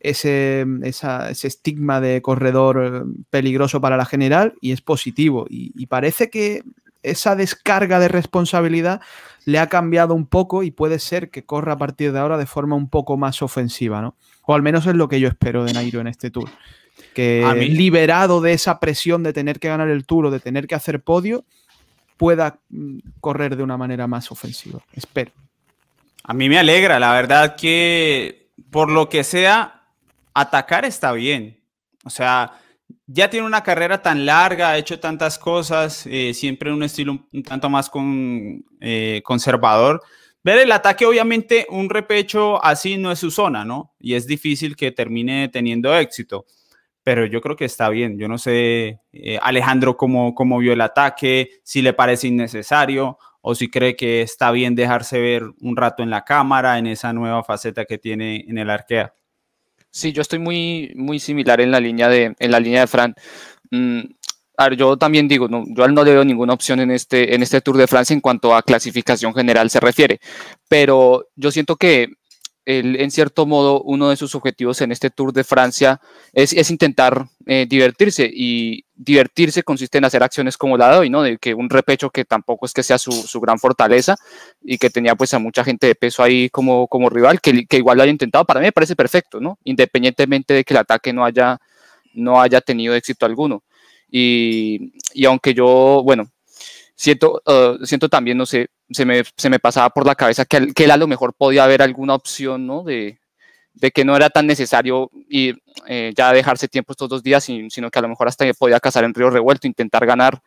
ese, ese estigma de corredor eh, peligroso para la general y es positivo. Y, parece que esa descarga de responsabilidad le ha cambiado un poco y puede ser que corra a partir de ahora de forma un poco más ofensiva, ¿no? O al menos es lo que yo espero de Nairo en este tour. Que liberado de esa presión de tener que ganar el tour o de tener que hacer podio, pueda mm, correr de una manera más ofensiva. Espero. A mí me alegra, la verdad que por lo que sea, atacar está bien. O sea, ya tiene una carrera tan larga, ha hecho tantas cosas, eh, siempre en un estilo un, tanto más eh, conservador. Ver el ataque, obviamente, un repecho así no es su zona, ¿no? Y es difícil que termine teniendo éxito. Pero yo creo que está bien. Yo no sé, eh, Alejandro, cómo, cómo vio el ataque, si le parece innecesario o si cree que está bien dejarse ver un rato en la cámara, en esa nueva faceta que tiene en el arquea. Sí, yo estoy muy, muy similar en la línea de, en la línea de Fran. Mm, a ver, yo también digo, no, yo no le veo ninguna opción en este, en este Tour de Francia en cuanto a clasificación general se refiere, pero yo siento que en cierto modo, uno de sus objetivos en este Tour de Francia es, intentar eh, divertirse y divertirse consiste en hacer acciones como la de hoy, ¿no? De que un repecho que tampoco es que sea su, gran fortaleza y que tenía pues a mucha gente de peso ahí como, como rival, que, que, igual lo haya intentado, para mí me parece perfecto, ¿no? Independientemente de que el ataque no haya, no haya tenido éxito alguno. Y, y aunque yo, bueno, siento, uh, siento también, no sé, se me, se me pasaba por la cabeza que, que él a lo mejor podía haber alguna opción, ¿no? De, de que no era tan necesario ir, eh, ya dejarse tiempo estos dos días, sino que a lo mejor hasta podía cazar en Río Revuelto, intentar ganar.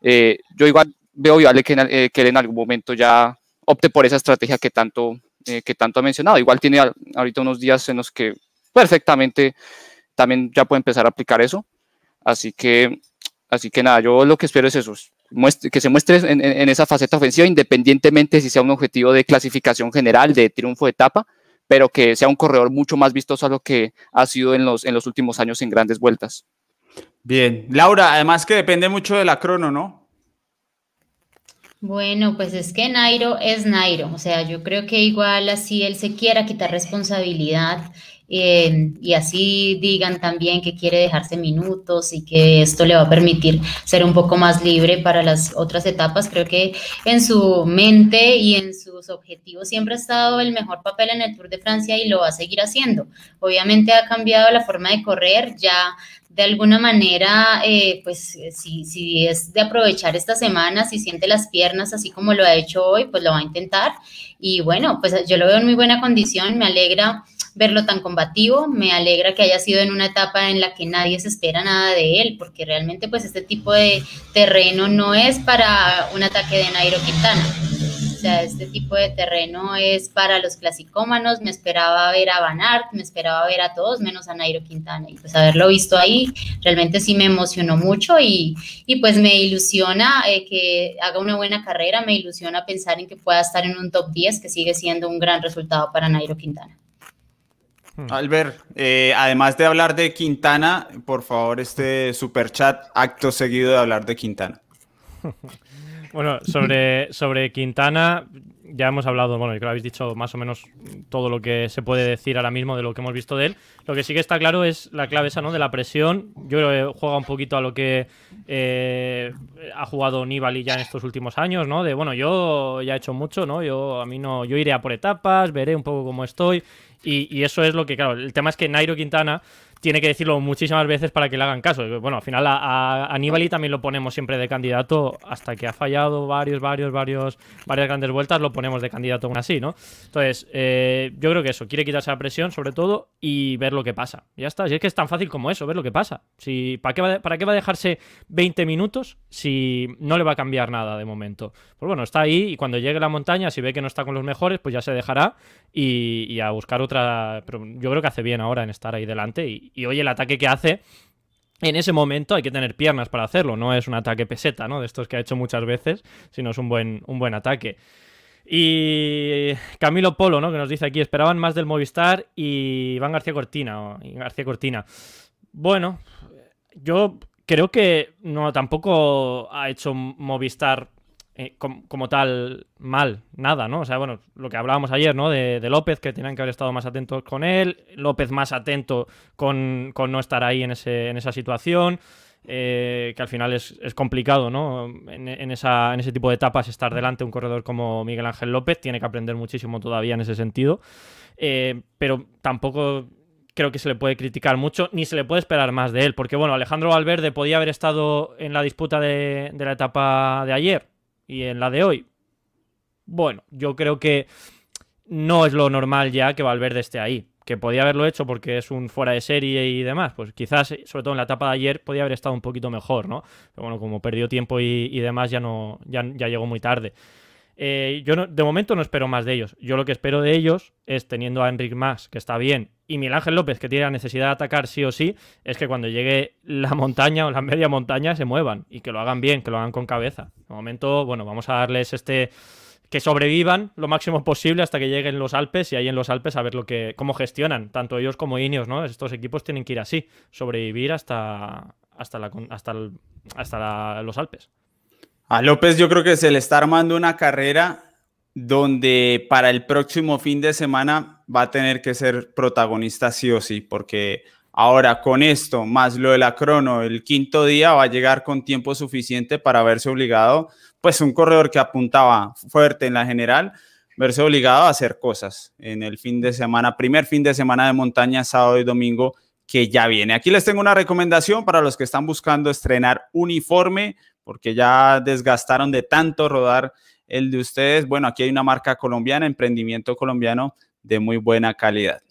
Eh, yo igual veo viable que, eh, que él en algún momento ya opte por esa estrategia que tanto, que tanto ha mencionado. Igual tiene ahorita unos días en los que perfectamente también ya puede empezar a aplicar eso. Así que, así que nada, yo lo que espero es eso, que se muestre en, esa faceta ofensiva, independientemente si sea un objetivo de clasificación general, de triunfo de etapa, pero que sea un corredor mucho más vistoso a lo que ha sido en los, en los últimos años en grandes vueltas. Bien, Laura, además que depende mucho de la crono, ¿no? Bueno, pues es que Nairo es Nairo, o sea, yo creo que igual así él se quiera quitar responsabilidad eh, y así digan también que quiere dejarse minutos y que esto le va a permitir ser un poco más libre para las otras etapas. Creo que en su mente y en sus objetivos siempre ha estado el mejor papel en el Tour de Francia y lo va a seguir haciendo. Obviamente ha cambiado la forma de correr, ya de alguna manera, eh, pues si, si es de aprovechar esta semana, si siente las piernas así como lo ha hecho hoy, pues lo va a intentar. Y bueno, pues yo lo veo en muy buena condición, me alegra verlo tan combativo. Me alegra que haya sido en una etapa en la que nadie se espera nada de él, porque realmente pues este tipo de terreno no es para un ataque de Nairo Quintana. O sea, este tipo de terreno es para los clasicómanos. Me esperaba ver a Van Aert, me esperaba ver a todos menos a Nairo Quintana. Y pues haberlo visto ahí realmente sí me emocionó mucho y, y pues me ilusiona eh, que haga una buena carrera, me ilusiona pensar en que pueda estar en un top 10, que sigue siendo un gran resultado para Nairo Quintana. Hmm. Albert, eh, además de hablar de Quintana, por favor, este super chat, acto seguido de hablar de Quintana. bueno, sobre, sobre Quintana, ya hemos hablado, bueno, yo creo que habéis dicho más o menos todo lo que se puede decir ahora mismo de lo que hemos visto de él. Lo que sí que está claro es la clave esa, ¿no? De la presión. Yo creo que juega un poquito a lo que eh, ha jugado Nibali ya en estos últimos años, ¿no? De, bueno, yo ya he hecho mucho, ¿no? Yo, a mí no, yo iré a por etapas, veré un poco cómo estoy y, eso es lo que, claro, el tema es que Nairo Quintana tiene que decirlo muchísimas veces para que le hagan caso. Bueno, al final a, Aníbal también lo ponemos siempre de candidato hasta que ha fallado varios, varios, varios, varias grandes vueltas, lo ponemos de candidato aún así, ¿no? Entonces, eh, yo creo que eso, quiere quitarse la presión sobre todo y ver lo que pasa. Ya está, si es que es tan fácil como eso, ver lo que pasa. Si, ¿para, qué va, ¿Para qué va a dejarse 20 minutos si no le va a cambiar nada de momento? Pues bueno, está ahí y cuando llegue a la montaña, si ve que no está con los mejores, pues ya se dejará y, y a buscar otra... Yo creo que hace bien ahora en estar ahí delante y, y, hoy el ataque que hace, en ese momento hay que tener piernas para hacerlo, no es un ataque peseta, ¿no? De estos que ha hecho muchas veces, sino es un buen, un buen ataque. Y Camilo Polo, ¿no? Que nos dice aquí, esperaban más del Movistar y Iván García Cortina. García Cortina. Bueno, yo creo que no tampoco ha hecho Movistar eh, como, tal mal, nada, ¿no? O sea, bueno, lo que hablábamos ayer, ¿no? De, López, que tenían que haber estado más atentos con él, López más atento con, no estar ahí en, ese, en esa situación, eh, que al final es, complicado, ¿no? En, esa, en ese tipo de etapas estar delante de un corredor como Miguel Ángel López, tiene que aprender muchísimo todavía en ese sentido, eh, pero tampoco creo que se le puede criticar mucho, ni se le puede esperar más de él, porque bueno, Alejandro Valverde podía haber estado en la disputa de la etapa de ayer, y en la de hoy, bueno, yo creo que no es lo normal ya que Valverde esté ahí. Que podía haberlo hecho porque es un fuera de serie y demás. Pues quizás, sobre todo en la etapa de ayer, podía haber estado un poquito mejor, ¿no? Pero bueno, como perdió tiempo y, demás, ya no, ya, ya llegó muy tarde. Eh, yo de momento no espero más de ellos. Yo lo que espero de ellos es, teniendo a Enric Mas, que está bien, y Miguel Ángel López, que tiene la necesidad de atacar sí o sí, es que cuando llegue la montaña o la media montaña se muevan y que lo hagan bien, que lo hagan con cabeza. De momento, bueno, vamos a darles este que sobrevivan lo máximo posible hasta que lleguen los Alpes y ahí en los Alpes a ver lo que cómo gestionan, tanto ellos como Ineos, ¿no? Estos equipos tienen que ir así, sobrevivir hasta hasta hasta, hasta los Alpes. A López yo creo que se le está armando una carrera donde para el próximo fin de semana va a tener que ser protagonista sí o sí, porque ahora con esto, más lo de la crono, el quinto día va a llegar con tiempo suficiente para verse obligado, pues un corredor que apuntaba fuerte en la general, verse obligado a hacer cosas en el fin de semana, primer fin de semana de montaña, sábado y domingo que ya viene. Aquí les tengo una recomendación para los que están buscando estrenar uniforme, porque ya desgastaron de tanto rodar el de ustedes. Bueno, aquí hay una marca colombiana, emprendimiento colombiano de muy buena calidad.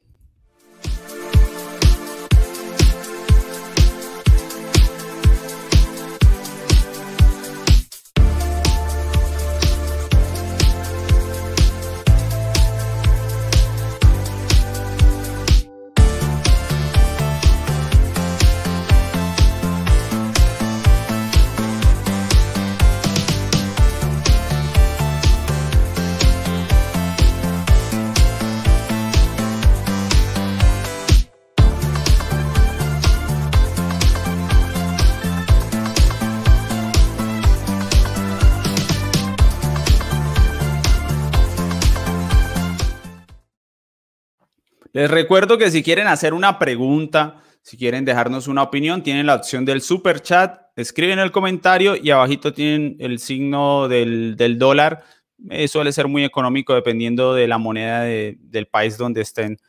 Les recuerdo que si quieren hacer una pregunta, si quieren dejarnos una opinión, tienen la opción del super chat, escriben el comentario y abajito tienen el signo del, dólar. Eh, suele ser muy económico dependiendo de la moneda del país donde estén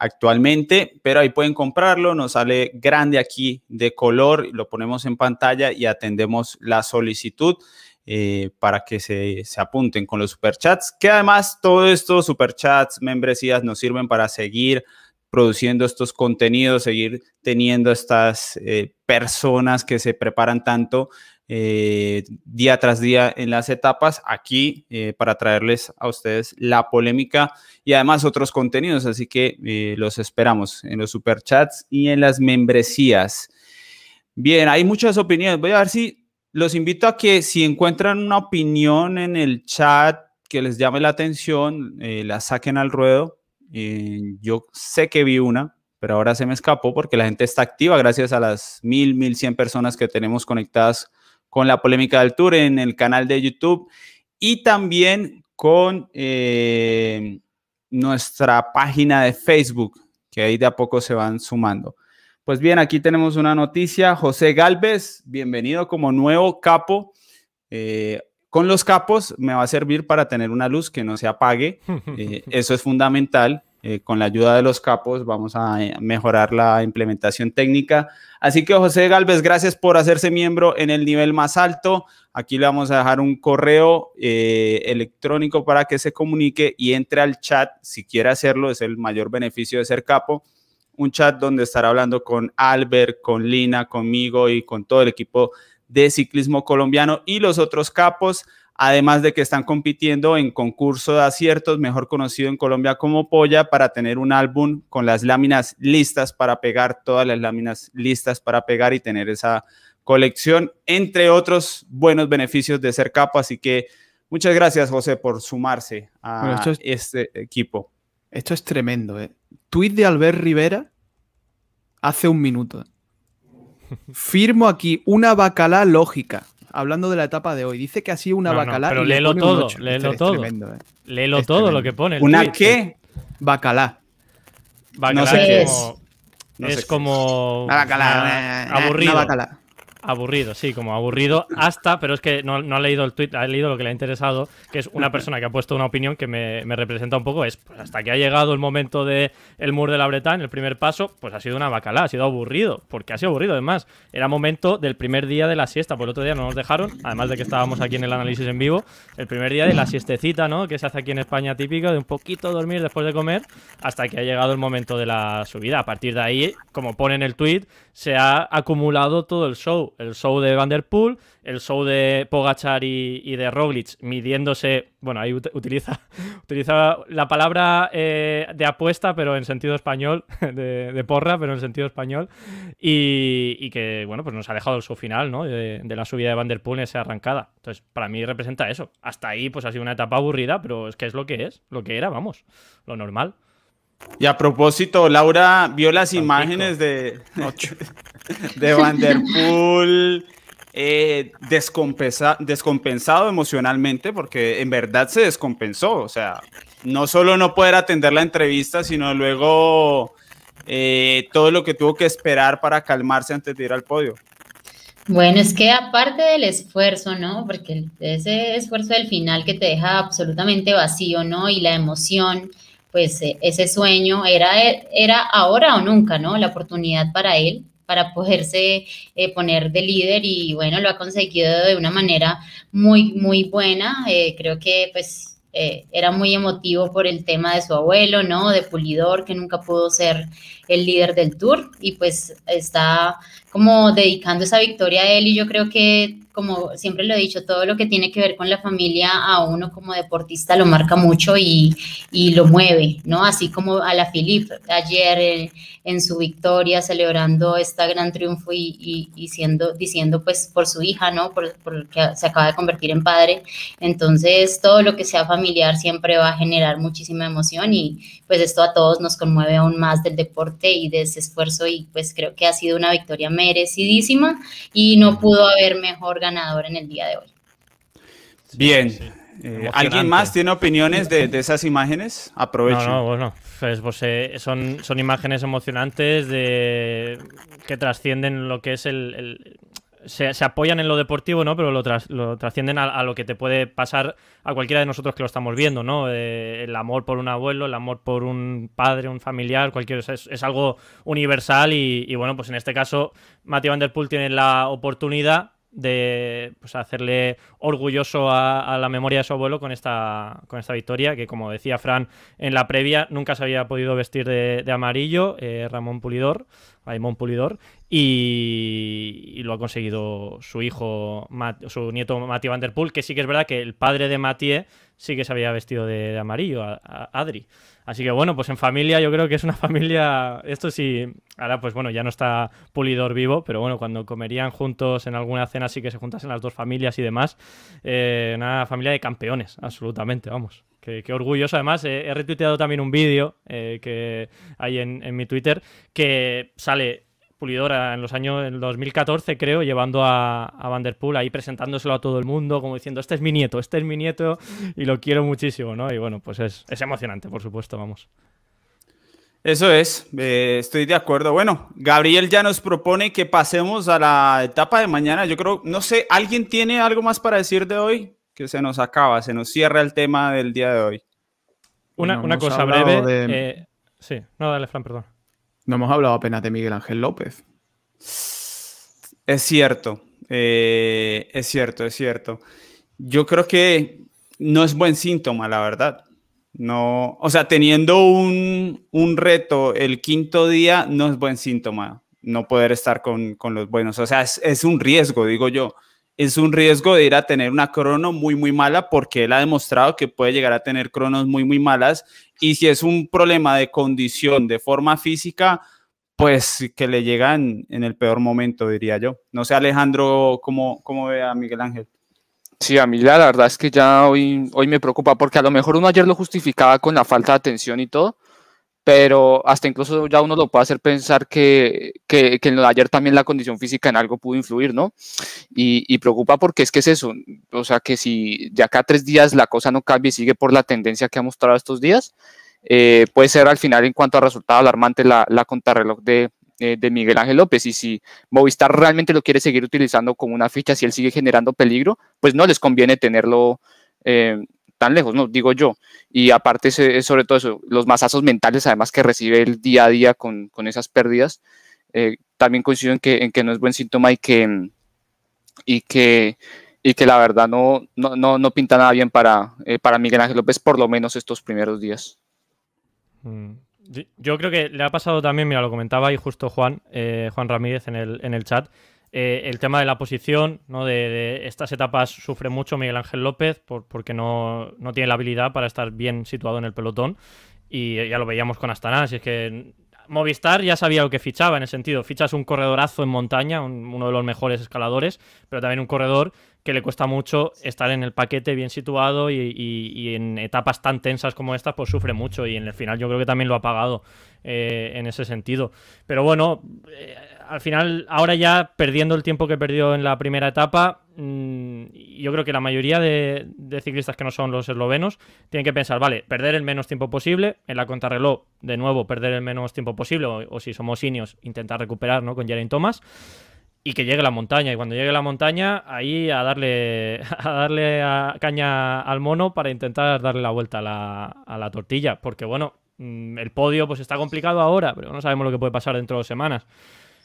actualmente, pero ahí pueden comprarlo, nos sale grande aquí de color, lo ponemos en pantalla y atendemos la solicitud. Eh, para que se, apunten con los superchats, que además todos estos superchats, membresías nos sirven para seguir produciendo estos contenidos, seguir teniendo estas eh, personas que se preparan tanto eh, día tras día en las etapas aquí para traerles a ustedes la polémica y además otros contenidos. Así que los esperamos en los superchats y en las membresías. Bien, hay muchas opiniones. Voy a ver si los invito a que si encuentran una opinión en el chat que les llame la atención, eh, la saquen al ruedo. Eh, yo sé que vi una, pero ahora se me escapó porque la gente está activa gracias a las mil, mil cien personas que tenemos conectadas con la polémica del tour en el canal de YouTube y también con eh, nuestra página de Facebook, que ahí de a poco se van sumando. Pues bien, aquí tenemos una noticia. José Galvez, bienvenido como nuevo capo. Eh, con los capos me va a servir para tener una luz que no se apague. Eh, eso es fundamental. Eh, con la ayuda de los capos vamos a mejorar la implementación técnica. Así que José Galvez, gracias por hacerse miembro en el nivel más alto. Aquí le vamos a dejar un correo electrónico para que se comunique y entre al chat si quiere hacerlo. Es el mayor beneficio de ser capo un chat donde estará hablando con Albert, con Lina, conmigo y con todo el equipo de ciclismo colombiano y los otros capos, además de que están compitiendo en concurso de aciertos, mejor conocido en Colombia como Polla, para tener un álbum con las láminas listas para pegar, todas las láminas listas para pegar y tener esa colección, entre otros buenos beneficios de ser capo. Así que muchas gracias, José, por sumarse a este equipo. Esto es tremendo, ¿eh? Tweet de Albert Rivera hace un minuto. Firmo aquí una bacalá lógica. Hablando de la etapa de hoy. Dice que ha sido una bacalá. pero léelo todo, léelo todo. ¿eh? Léelo todo lo que pone. ¿Una qué? Bacalá. Bacalá no sé es, como, es, como bacalá, aburrido. bacalá. Aburrido, sí, como aburrido hasta, pero es que no, ha leído el tweet, ha leído lo que le ha interesado, que es una persona que ha puesto una opinión que me, representa un poco, es pues hasta que ha llegado el momento del el mur de la Bretagne, el primer paso, pues ha sido una bacalá, ha sido aburrido, porque ha sido aburrido, además, era momento del primer día de la siesta, por el otro día no nos dejaron, además de que estábamos aquí en el análisis en vivo, el primer día de la siestecita, ¿no? Que se hace aquí en España típico, de un poquito dormir después de comer, hasta que ha llegado el momento de la subida. A partir de ahí, como pone en el tweet, se ha acumulado todo el show el show de Van Der Poel, el show de Pogachar y, de Roglic midiéndose, bueno, ahí utiliza, utiliza la palabra eh, de apuesta, pero en sentido español, de, porra, pero en sentido español, y, que, bueno, pues nos ha dejado show final, ¿no? De, la subida de Van Der Poel en esa arrancada. Entonces, para mí representa eso. Hasta ahí, pues ha sido una etapa aburrida, pero es que es lo que es, lo que era, vamos, lo normal. Y a propósito, Laura vio las imágenes de, de Van Der Poel eh, descompensado emocionalmente, porque en verdad se descompensó. O sea, no solo no poder atender la entrevista, sino luego eh, todo lo que tuvo que esperar para calmarse antes de ir al podio. Bueno, es que aparte del esfuerzo, ¿no? Porque ese esfuerzo del final que te deja absolutamente vacío, ¿no? Y la emoción pues eh, ese sueño era, era ahora o nunca, ¿no? La oportunidad para él, para poderse eh, poner de líder y bueno, lo ha conseguido de una manera muy, muy buena. Eh, creo que pues era muy emotivo por el tema de su abuelo, ¿no? De Pulidor, que nunca pudo ser el líder del tour y pues está como dedicando esa victoria a él y yo creo que como siempre lo he dicho, todo lo que tiene que ver con la familia a uno como deportista lo marca mucho y, y lo mueve, ¿no? Así como a la Filip ayer en, su victoria celebrando este gran triunfo y, y, siendo, diciendo pues por su hija, ¿no? Por, porque se acaba de convertir en padre. Entonces todo lo que sea familiar siempre va a generar muchísima emoción y pues esto a todos nos conmueve aún más del deporte y de ese esfuerzo y pues creo que ha sido una victoria merecidísima y no pudo haber mejor ganador en el día de hoy. Bien. Eh, ¿Alguien más tiene opiniones de, esas imágenes? Aprovecho. No, no, bueno, pues, pues eh, son, son imágenes emocionantes de que trascienden lo que es el, se, apoyan en lo deportivo, ¿no? Pero lo, lo trascienden a, lo que te puede pasar a cualquiera de nosotros que lo estamos viendo, ¿no? Eh, el amor por un abuelo, el amor por un padre, un familiar, cualquier es, algo universal y, bueno, pues en este caso Mati Van Der Poel tiene la oportunidad de pues, hacerle orgulloso a, la memoria de su abuelo con esta, con esta victoria, que como decía Fran en la previa, nunca se había podido vestir de, amarillo, eh, Ramón Pulidor, Raimón Pulidor, y, lo ha conseguido su hijo, su nieto Mati Van Der Poel, que sí que es verdad que el padre de Mathieu sí que se había vestido de, amarillo, Adri. Así que bueno, pues en familia yo creo que es una familia, esto sí, ahora pues bueno, ya no está Pulidor vivo, pero bueno, cuando comerían juntos en alguna cena sí que se juntasen las dos familias y demás, eh, una familia de campeones, absolutamente, vamos. Qué, orgulloso. Además, he retuiteado también un vídeo eh, que hay en mi Twitter que sale Pulidora en los años en 2014, creo, llevando a, a Vanderpool ahí presentándoselo a todo el mundo, como diciendo, este es mi nieto, este es mi nieto y lo quiero muchísimo, ¿no? Y bueno, pues es, emocionante, por supuesto, vamos. Eso es, eh, estoy de acuerdo. Bueno, Gabriel ya nos propone que pasemos a la etapa de mañana. Yo creo, no sé, ¿alguien tiene algo más para decir de hoy? Que se nos acaba, se nos cierra el tema del día de hoy. Una, cosa breve. Eh, sí, no, dale, Fran, perdón. No hemos hablado apenas de Miguel Ángel López. Es cierto, eh, es cierto, es cierto. Yo creo que no es buen síntoma, la verdad. No, o sea, teniendo un, reto el quinto día, no es buen síntoma no poder estar con, los buenos. O sea, es, un riesgo, digo yo. Es un riesgo de ir a tener una crono muy, muy mala porque él ha demostrado que puede llegar a tener cronos muy, muy malas y si es un problema de condición, de forma física, pues que le llegan en el peor momento, diría yo. No sé, Alejandro, ¿cómo, cómo ve a Miguel Ángel? Sí, a mí la verdad es que ya hoy, hoy me preocupa porque a lo mejor uno ayer lo justificaba con la falta de atención y todo, pero hasta incluso ya uno lo puede hacer pensar que, que, que en lo de ayer también la condición física en algo pudo influir, ¿no? Y, y, preocupa porque es que es eso, o sea, que si de acá a tres días la cosa no cambia y sigue por la tendencia que ha mostrado estos días, eh, puede ser al final en cuanto a resultado alarmante la, la contrarreloj de, eh, de Miguel Ángel López. Y si Movistar realmente lo quiere seguir utilizando como una ficha, si él sigue generando peligro, pues no les conviene tenerlo. Eh, tan lejos, no digo yo. Y aparte, sobre todo eso, los masazos mentales, además que recibe el día a día con, con esas pérdidas, eh, también coincido en que, en que no es buen síntoma y que, y que, y que la verdad no, no, no, no pinta nada bien para, eh, para Miguel Ángel López, por lo menos estos primeros días. Mm. Yo creo que le ha pasado también, mira, lo comentaba ahí justo Juan, eh, Juan Ramírez en el, en el chat, Eh, el tema de la posición, ¿no? De, estas etapas sufre mucho Miguel Ángel López porque no, no, tiene la habilidad para estar bien situado en el pelotón. Y ya lo veíamos con Astana, si es que Movistar ya sabía lo que fichaba en ese sentido. Fichas un corredorazo en montaña, uno de los mejores escaladores, pero también un corredor que le cuesta mucho estar en el paquete bien situado y, en etapas tan tensas como estas, pues sufre mucho y en el final yo creo que también lo ha pagado eh, en ese sentido. Pero bueno, eh, al final, ahora ya perdiendo el tiempo que perdió en la primera etapa, mm, yo creo que la mayoría de, ciclistas que no son los eslovenos tienen que pensar, vale, perder el menos tiempo posible, en la contrarreloj, de nuevo, perder el menos tiempo posible, o, si somos inios, intentar recuperar ¿no? con Geraint Thomas y que llegue la montaña. Y cuando llegue la montaña, ahí a darle, a darle caña al mono para intentar darle la vuelta a la, a la, tortilla. Porque bueno, mm, el podio pues está complicado ahora, pero no sabemos lo que puede pasar dentro de dos semanas.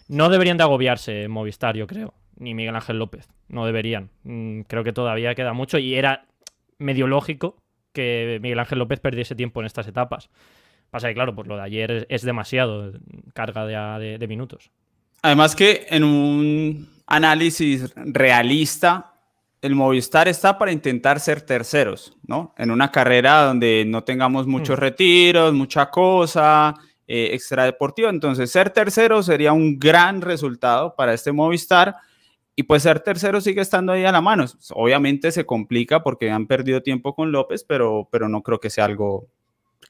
No deberían de agobiarse Movistar, yo creo. Ni Miguel Ángel López. No deberían. Mm, creo que todavía queda mucho y era medio lógico que Miguel Ángel López perdiese tiempo en estas etapas. Pasa que, claro, pues lo de ayer es demasiado carga de minutos. Además que en un análisis realista, el Movistar está para intentar ser terceros, ¿no? En una carrera donde no tengamos muchos mm. retiros, mucha cosa eh, extradeportiva. Entonces, ser tercero sería un gran resultado para este Movistar. Y pues ser tercero sigue estando ahí a la mano. Obviamente se complica porque han perdido tiempo con López, pero, pero no creo que sea algo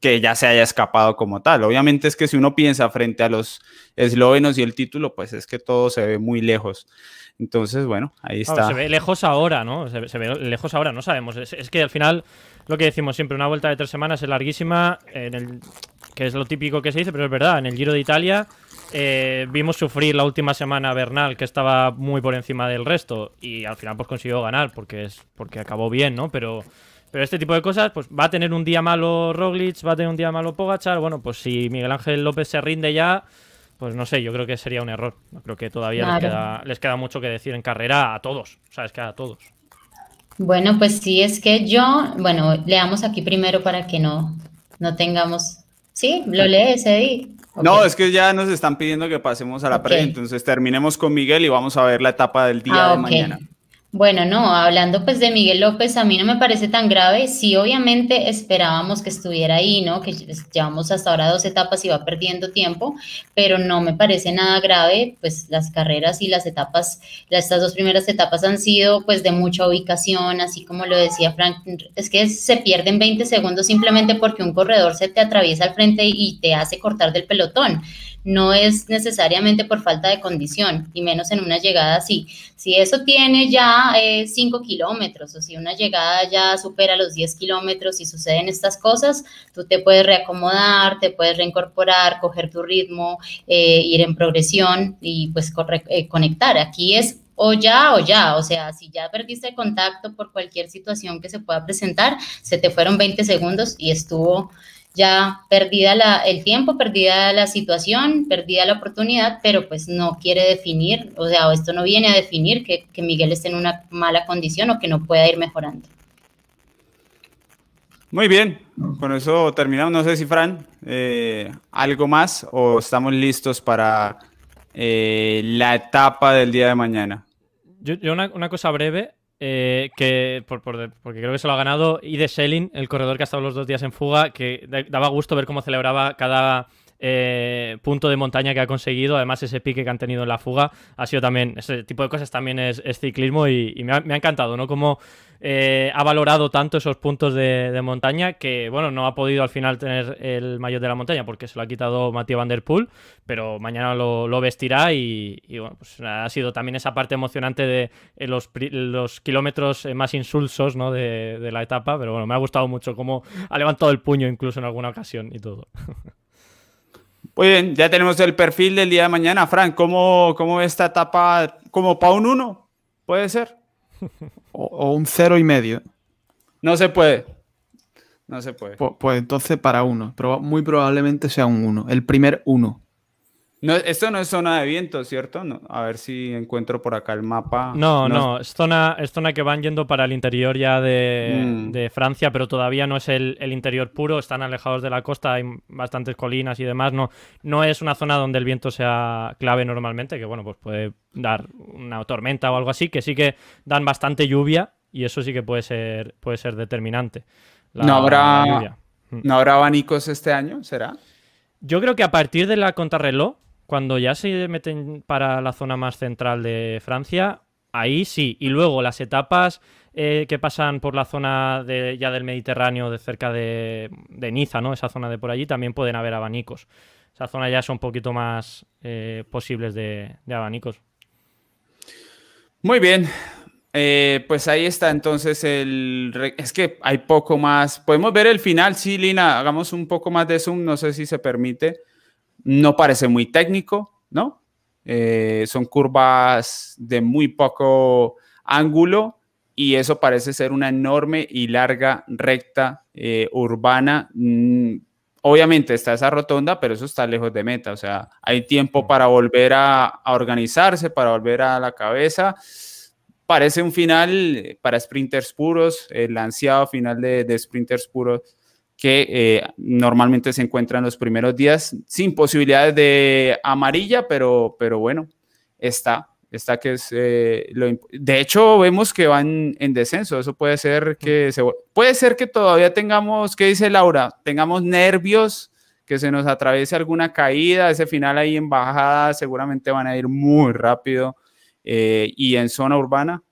que ya se haya escapado como tal. Obviamente es que si uno piensa frente a los eslovenos y el título, pues es que todo se ve muy lejos. Entonces, bueno, ahí está. se ve lejos ahora, ¿no? Se, ve lejos ahora, no sabemos. Es, que al final, lo que decimos siempre, una vuelta de tres semanas es larguísima, en el, que es lo típico que se dice, pero es verdad, en el Giro de Italia eh, vimos sufrir la última semana Bernal, que estaba muy por encima del resto, y al final pues consiguió ganar, porque, es, porque acabó bien, ¿no? Pero pero este tipo de cosas, pues va a tener un día malo Roglic, va a tener un día malo Pogachar. Bueno, pues si Miguel Ángel López se rinde ya, pues no sé, yo creo que sería un error. No creo que todavía les, queda, mucho que decir en carrera a todos. O sea, es que a todos. Bueno, pues sí, es que yo, bueno, leamos aquí primero para que no, no tengamos. ¿Sí? ¿Lo lees, Eddie? No, es que ya nos están pidiendo que pasemos a la pre, entonces terminemos con Miguel y vamos a ver la etapa del día ah, de mañana. Bueno, no, hablando pues de Miguel López, a mí no me parece tan grave. Sí, obviamente esperábamos que estuviera ahí, ¿no? Que llevamos hasta ahora dos etapas y va perdiendo tiempo, pero no me parece nada grave. Pues las carreras y las etapas, estas dos primeras etapas han sido pues de mucha ubicación, así como lo decía Frank, es que se pierden 20 segundos simplemente porque un corredor se te atraviesa al frente y te hace cortar del pelotón no es necesariamente por falta de condición, y menos en una llegada así. Si eso tiene ya 5 eh, kilómetros o si una llegada ya supera los 10 kilómetros y suceden estas cosas, tú te puedes reacomodar, te puedes reincorporar, coger tu ritmo, eh, ir en progresión y pues eh, conectar. Aquí es o ya o ya, o sea, si ya perdiste contacto por cualquier situación que se pueda presentar, se te fueron 20 segundos y estuvo ya perdida la, el tiempo, perdida la situación, perdida la oportunidad, pero pues no quiere definir, o sea, esto no viene a definir que, Miguel esté en una mala condición o que no pueda ir mejorando. Muy bien, con eso terminamos. No sé si Fran, eh, algo más o estamos listos para eh, la etapa del día de mañana. Yo, una, una, cosa breve. Eh, que por, porque creo que se lo ha ganado de Selling, el corredor que ha estado los dos días en fuga, que daba gusto ver cómo celebraba cada eh, punto de montaña que ha conseguido. Además, ese pique que han tenido en la fuga ha sido también, ese tipo de cosas también es, ciclismo y, me, ha, encantado, ¿no? Como eh, ha valorado tanto esos puntos de, montaña que, bueno, no ha podido al final tener el mayor de la montaña porque se lo ha quitado Matías Van Der Poel, pero mañana lo, vestirá y, bueno, pues ha sido también esa parte emocionante de eh, los, los kilómetros más insulsos ¿no? de, de la etapa, pero bueno, me ha gustado mucho cómo ha levantado el puño incluso en alguna ocasión y todo. Muy bien, ya tenemos el perfil del día de mañana. Frank, ¿cómo, cómo esta etapa? ¿Como para un 1? ¿Puede ser? o, un cero y medio. No se puede. No se puede. Pues, entonces para uno. Pero muy probablemente sea un 1. El primer 1. No, esto no es zona de viento, ¿cierto? No, a ver si encuentro por acá el mapa. No, no, es, zona, es zona que van yendo para el interior ya de, Mm. de Francia, pero todavía no es el, el interior puro, están alejados de la costa, hay bastantes colinas y demás. No, no es una zona donde el viento sea clave normalmente, que bueno, pues puede dar una tormenta o algo así, que sí que dan bastante lluvia y eso sí que puede ser, puede ser determinante. la- No habrá- lluvia. ¿No habrá abanicos este año? ¿Será? Yo creo que a partir de la contrarreloj, cuando ya se meten para la zona más central de Francia, ahí sí. Y luego las etapas eh, que pasan por la zona ya del Mediterráneo, de cerca de, Niza, ¿no? Esa zona de por allí, también pueden haber abanicos. Esa zona ya son un poquito más eh, posibles de, abanicos. Muy bien. Eh, pues ahí está entonces el... Es que hay poco más. Podemos ver el final, sí, Lina. Hagamos un poco más de zoom, no sé si se permite. No parece muy técnico, ¿no? Eh, son curvas de muy poco ángulo y eso parece ser una enorme y larga recta eh, urbana. Mm, obviamente está esa rotonda, pero eso está lejos de meta. O sea, hay tiempo para volver a, a organizarse, para volver a la cabeza. Parece un final eh, para sprinters puros, el ansiado final de, de sprinters puros que eh, normalmente se encuentran los primeros días sin posibilidades de amarilla, pero, pero bueno, está, está que es eh, lo de hecho vemos que van en descenso, eso puede ser que se, puede ser que todavía tengamos, ¿qué dice Laura? Tengamos nervios, que se nos atraviese alguna caída, ese final ahí en bajada seguramente van a ir muy rápido eh, y en zona urbana.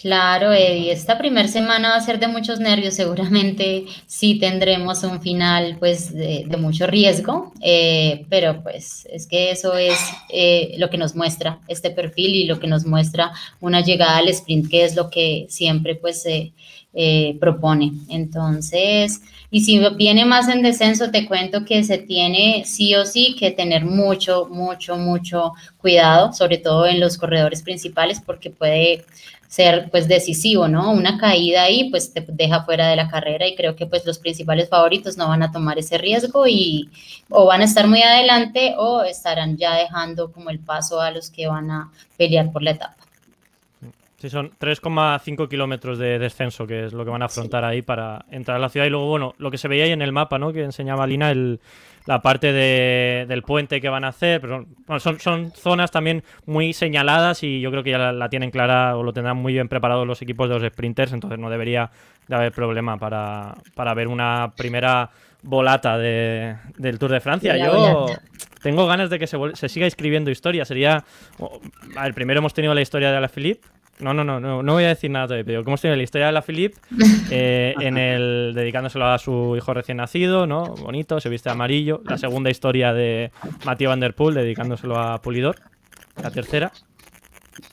Claro, Eddie, esta primera semana va a ser de muchos nervios, seguramente sí tendremos un final pues de, mucho riesgo, eh, pero pues es que eso es eh, lo que nos muestra este perfil y lo que nos muestra una llegada al sprint, que es lo que siempre pues eh, propone. Entonces, y si viene más en descenso, te cuento que se tiene sí o sí que tener mucho, mucho, mucho cuidado, sobre todo en los corredores principales, porque puede ser pues decisivo, ¿no? Una caída ahí pues te deja fuera de la carrera y creo que pues los principales favoritos no van a tomar ese riesgo y o van a estar muy adelante o estarán ya dejando como el paso a los que van a pelear por la etapa. Sí, son 3,5 kilómetros de descenso, que es lo que van a afrontar ahí para entrar a la ciudad. Y luego, bueno, lo que se veía ahí en el mapa, ¿no? Que enseñaba Lina, el, la parte de- del puente que van a hacer. Pero bueno, son, son zonas también muy señaladas y yo creo que ya la, la tienen clara o lo tendrán muy bien preparado los equipos de los sprinters, entonces no debería de haber problema para, para ver una primera volata de- del Tour de Francia. Yo volata. tengo ganas de que se, se siga escribiendo historia. Sería. ver, primero hemos tenido la historia de la Philippe. No, no, no, no, no voy a decir nada todavía, pero como hemos tenido la historia de la Philippe, eh, en el dedicándoselo a su hijo recién nacido, ¿no? Bonito, se viste amarillo. La segunda historia de Mathieu Van Der Poel, dedicándoselo a Pulidor. La tercera.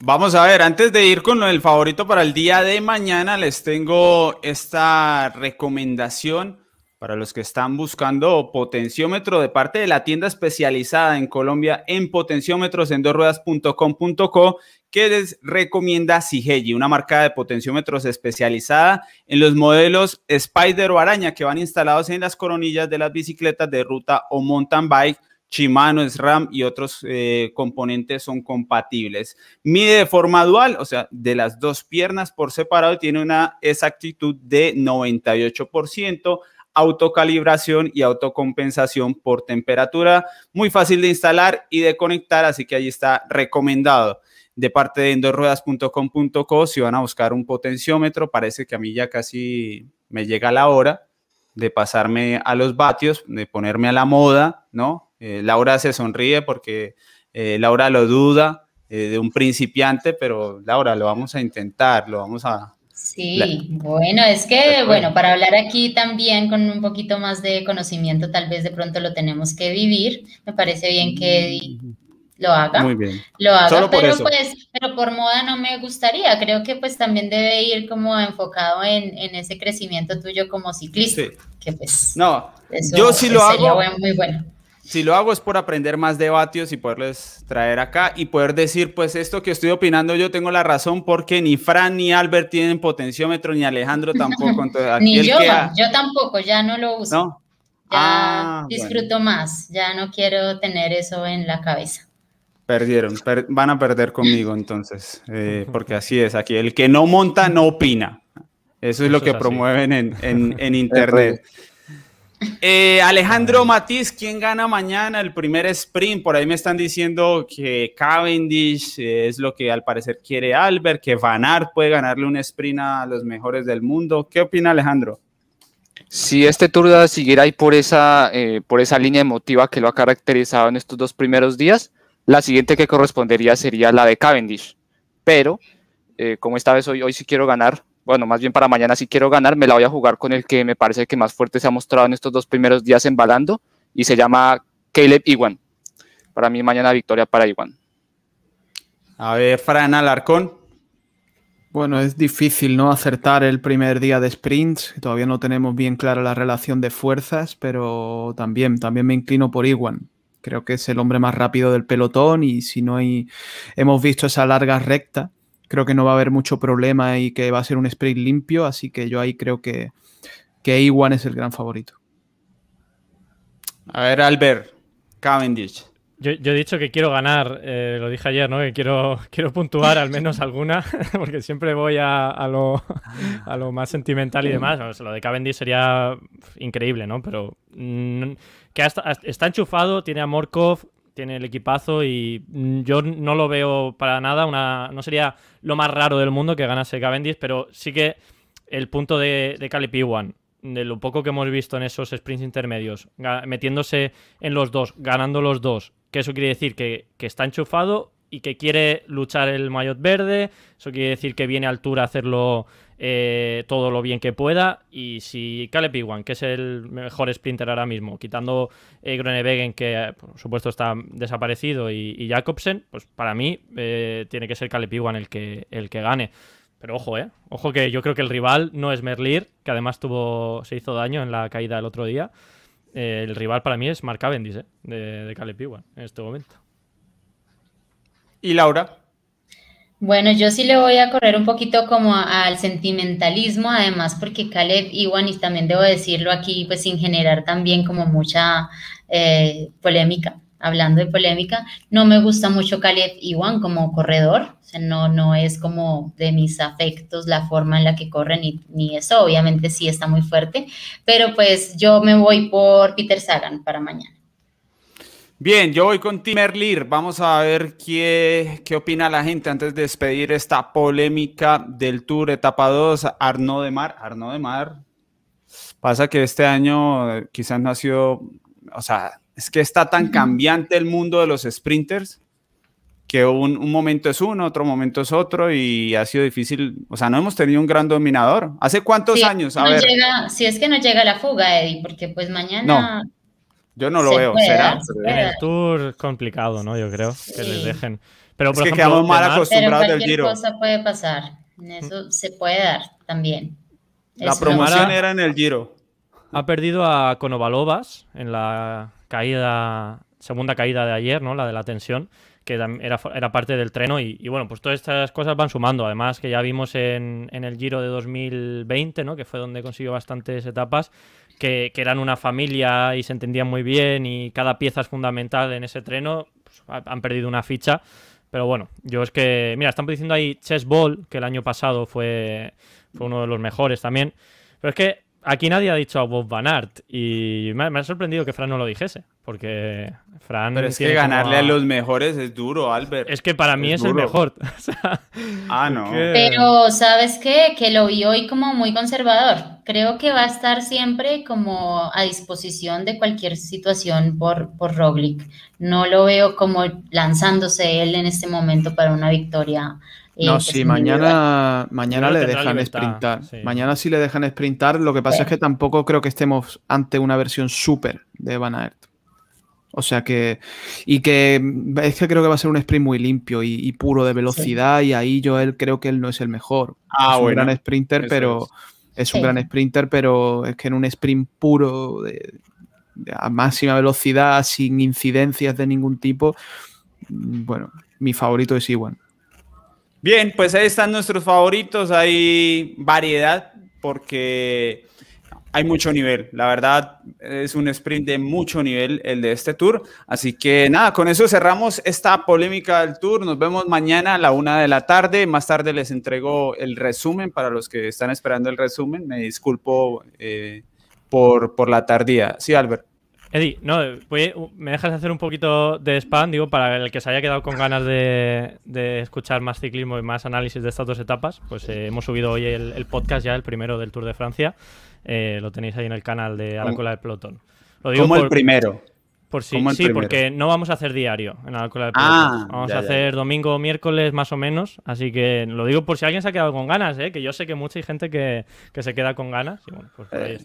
Vamos a ver, antes de ir con el favorito para el día de mañana, les tengo esta recomendación para los que están buscando potenciómetro de parte de la tienda especializada en Colombia en potenciómetros en dosruedas.com.co que les recomienda Sigegi, una marca de potenciómetros especializada en los modelos Spider o Araña que van instalados en las coronillas de las bicicletas de ruta o mountain bike Shimano, SRAM y otros eh, componentes son compatibles. Mide de forma dual, o sea, de las dos piernas por separado tiene una exactitud de 98%, autocalibración y autocompensación por temperatura. Muy fácil de instalar y de conectar, así que ahí está recomendado. De parte de endorruedas.com.co, si van a buscar un potenciómetro, parece que a mí ya casi me llega la hora de pasarme a los vatios, de ponerme a la moda, ¿no? Eh, Laura se sonríe porque eh, Laura lo duda eh, de un principiante, pero Laura, lo vamos a intentar, lo vamos a... Sí, La- bueno, es que, Recuerda. bueno, para hablar aquí también con un poquito más de conocimiento, tal vez de pronto lo tenemos que vivir. Me parece bien que Eddie lo haga. Muy bien. lo haga, Solo por pero eso. pues, pero por moda no me gustaría. Creo que pues también debe ir como enfocado en, en ese crecimiento tuyo como ciclista, Sí. que pues No, eso yo sí lo hago. buen- muy bueno. Si lo hago es por aprender más de vatios y poderles traer acá y poder decir, pues esto que estoy opinando yo tengo la razón porque ni Fran ni Albert tienen potenciómetro, ni Alejandro tampoco. Entonces, Ni yo, ha- yo tampoco, ya no lo uso. ¿no? Ya disfruto más, ya no quiero tener eso en la cabeza. Perdieron, van a perder conmigo entonces, eh, porque así es aquí. El que no monta no opina. Eso es lo que promueven en, en, internet. Eh, Alejandro Matiz, ¿quién gana mañana el primer sprint? Por ahí me están diciendo que Cavendish es lo que al parecer quiere Albert, que Van Aert puede ganarle un sprint a los mejores del mundo. ¿Qué opina Alejandro? Si este Tour siguiera ahí por esa, eh, por esa línea emotiva que lo ha caracterizado en estos dos primeros días, la siguiente que correspondería sería la de Cavendish. Pero, eh, como esta vez hoy, hoy sí quiero ganar, bueno, más bien para mañana sí quiero ganar, me la voy a jugar con el que me parece que más fuerte se ha mostrado en estos dos primeros días embalando y se llama Caleb Iwan. Para mí mañana victoria para Iwan. A ver, Fran Alarcón. Bueno, es difícil no acertar el primer día de sprints. Todavía no tenemos bien clara la relación de fuerzas, pero también, también me inclino por Iwan. Creo que es el hombre más rápido del pelotón y si no hay, hemos visto esa larga recta, creo que no va a haber mucho problema y que va a ser un sprint limpio, así que yo ahí creo que, que Iwan es el gran favorito. A ver, Albert, Cavendish. Yo, he dicho que quiero ganar, eh, lo dije ayer, ¿no? Que quiero, quiero puntuar al menos alguna, porque siempre voy a, lo, a lo más sentimental y demás. lo de Cavendish sería increíble, ¿no? Pero mm, que está enchufado, tiene a Morkov, tiene el equipazo y mm, yo no lo veo para nada, una, no sería lo más raro del mundo que ganase Cavendish, pero sí que el punto de, de Calip de lo poco que hemos visto en esos sprints intermedios, metiéndose en los dos, ganando los dos, que eso quiere decir que, está enchufado y que quiere luchar el maillot verde, eso quiere decir que viene a altura a hacerlo eh, todo lo bien que pueda. Y si Caleb Iwan, que es el mejor sprinter ahora mismo, quitando eh, Groenewegen, que por supuesto está desaparecido, y, Jacobsen, pues para mí eh, tiene que ser Caleb Iwan el que, el que gane. Pero ojo, eh. Ojo que yo creo que el rival no es Merlir, que además tuvo, se hizo daño en la caída el otro día. El rival para mí es Mark Cavendish, de, de Caleb Iwan en este momento. ¿Y Laura? Bueno, yo sí le voy a correr un poquito como al sentimentalismo, además porque Caleb Iwan, y también debo decirlo aquí, pues sin generar también como mucha eh, polémica, hablando de polémica, no me gusta mucho Caleb Iwan como corredor, o sea, no, no es como de mis afectos la forma en la que corre, ni, ni eso, obviamente sí está muy fuerte, pero pues yo me voy por Peter Sagan para mañana. Bien, yo voy con Tim Erlir. Vamos a ver qué, qué opina la gente antes de despedir esta polémica del Tour Etapa 2. Arnaud de Mar. Arnaud de Mar. Pasa que este año eh, quizás no ha sido, o sea, es que está tan cambiante el mundo de los sprinters que un, un, momento es uno, otro momento es otro y ha sido difícil, o sea, no hemos tenido un gran dominador. ¿Hace cuántos años? A ver. si es que no llega la fuga, Eddie, porque pues mañana... Yo no lo veo, será. En el Tour complicado, ¿no? Yo creo que les dejen. Pero por es que quedamos mal acostumbrados del Giro. cosa puede pasar. Eso se puede dar también. La promoción era en el Giro. Ha perdido a Konovalovas en la caída, segunda caída de ayer, ¿no? La de la tensión, que era, era parte del treno. Y, bueno, pues todas estas cosas van sumando. Además, que ya vimos en, en el Giro de 2020, ¿no? Que fue donde consiguió bastantes etapas que, eran una familia y se entendían muy bien y cada pieza es fundamental en ese treno, pues, han perdido una ficha. Pero bueno, yo es que, mira, están diciendo ahí Chess Ball, que el año pasado fue, fue uno de los mejores también. Pero es que aquí nadie ha dicho a Bob Van Aert y me, ha sorprendido que Fran no lo dijese, porque Fran... Pero es que ganarle a... los mejores es duro, Albert. Es que para mí es, el mejor. ah, no. Pero, ¿sabes qué? Que lo vi hoy como muy conservador. Creo que va a estar siempre como a disposición de cualquier situación por, por Roglic. No lo veo como lanzándose él en este momento para una victoria no, sí, mañana, mañana le dejan sprintar. Mañana sí le dejan sprintar. Lo que pasa es que tampoco creo que estemos ante una versión súper de Van Aert. O sea que. Y que es que creo que va a ser un sprint muy limpio y, puro de velocidad. Y ahí yo él creo que él no es el mejor. Ah, es un gran sprinter, pero. Es, un gran sprinter, pero es que en un sprint puro de, a máxima velocidad, sin incidencias de ningún tipo. Bueno, mi favorito es Iwan. Bien, pues ahí están nuestros favoritos, hay variedad porque hay mucho nivel. La verdad, es un sprint de mucho nivel el de este tour. Así que nada, con eso cerramos esta polémica del tour. Nos vemos mañana a la una de la tarde. Más tarde les entrego el resumen para los que están esperando el resumen. Me disculpo eh, por, por la tardía. Sí, Albert. Eddie, no, me dejas hacer un poquito de spam, digo, para el que se haya quedado con ganas de, escuchar más ciclismo y más análisis de estas dos etapas, pues eh, hemos subido hoy el, podcast ya, el primero del Tour de Francia. Eh, lo tenéis ahí en el canal de A la cola del pelotón. Lo digo Como el primero. Por sí, sí, porque no vamos a hacer diario en la cola del ah, Vamos a hacer domingo o miércoles más o menos. Así que lo digo por si alguien se ha quedado con ganas, ¿eh? que yo sé que mucha gente que, se queda con ganas. Pues eh,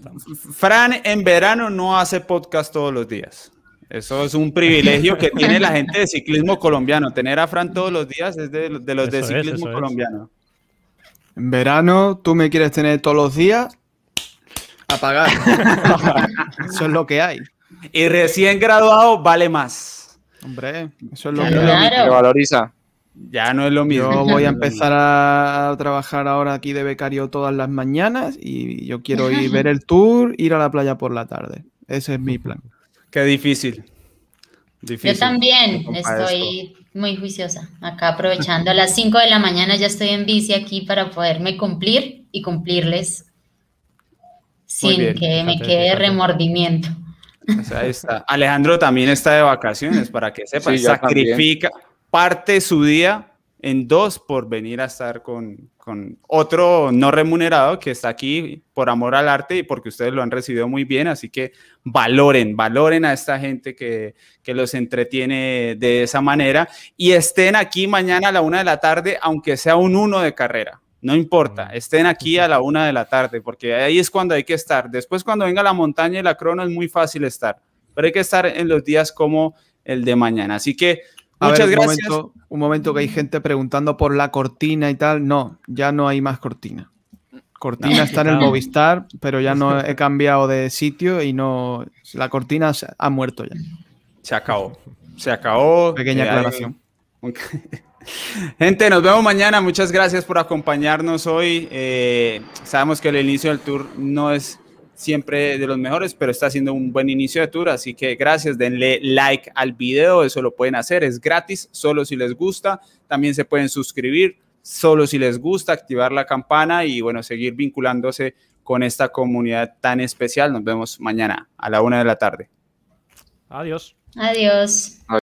Fran en verano no hace podcast todos los días. Eso es un privilegio que tiene la gente de ciclismo colombiano. Tener a Fran todos los días es de, los de ciclismo colombiano. En verano tú me quieres tener todos los días a pagar. eso es lo que hay. Y recién graduado vale más. Hombre, eso es lo que valoriza. Ya no es lo mismo. Yo voy a empezar a trabajar ahora aquí de becario todas las mañanas y yo quiero ir ver el tour, ir a la playa por la tarde. Ese es mi plan. Qué difícil. Yo también estoy muy juiciosa. Acá aprovechando a las 5 de la mañana ya estoy en bici aquí para poderme cumplir y cumplirles sin que me quede remordimiento está. Alejandro también está de vacaciones, para que sepa. sacrifica parte de su día en dos por venir a estar con, con, otro no remunerado que está aquí por amor al arte y porque ustedes lo han recibido muy bien. Así que valoren, valoren a esta gente que, que los entretiene de esa manera y estén aquí mañana a la una de la tarde, aunque sea un uno de carrera. No importa, estén aquí a la una de la tarde, porque ahí es cuando hay que estar. Después, cuando venga la montaña y la crono, es muy fácil estar, pero hay que estar en los días como el de mañana. Así que muchas gracias. un momento que hay gente preguntando por la cortina y tal. No, ya no hay más cortina. Cortina está en el Movistar, pero ya no he cambiado de sitio y no. La cortina ha muerto ya. Se acabó. Se acabó. Pequeña aclaración. Gente, nos vemos mañana. Muchas gracias por acompañarnos hoy. Eh, sabemos que el inicio del tour no es siempre de los mejores, pero está haciendo un buen inicio de tour, así que gracias, denle like al video, eso lo pueden hacer, es gratis, solo si les gusta, también se pueden suscribir, solo si les gusta, activar la campana y bueno, seguir vinculándose con esta comunidad tan especial. Nos vemos mañana a la una de la tarde. Adiós. Adiós.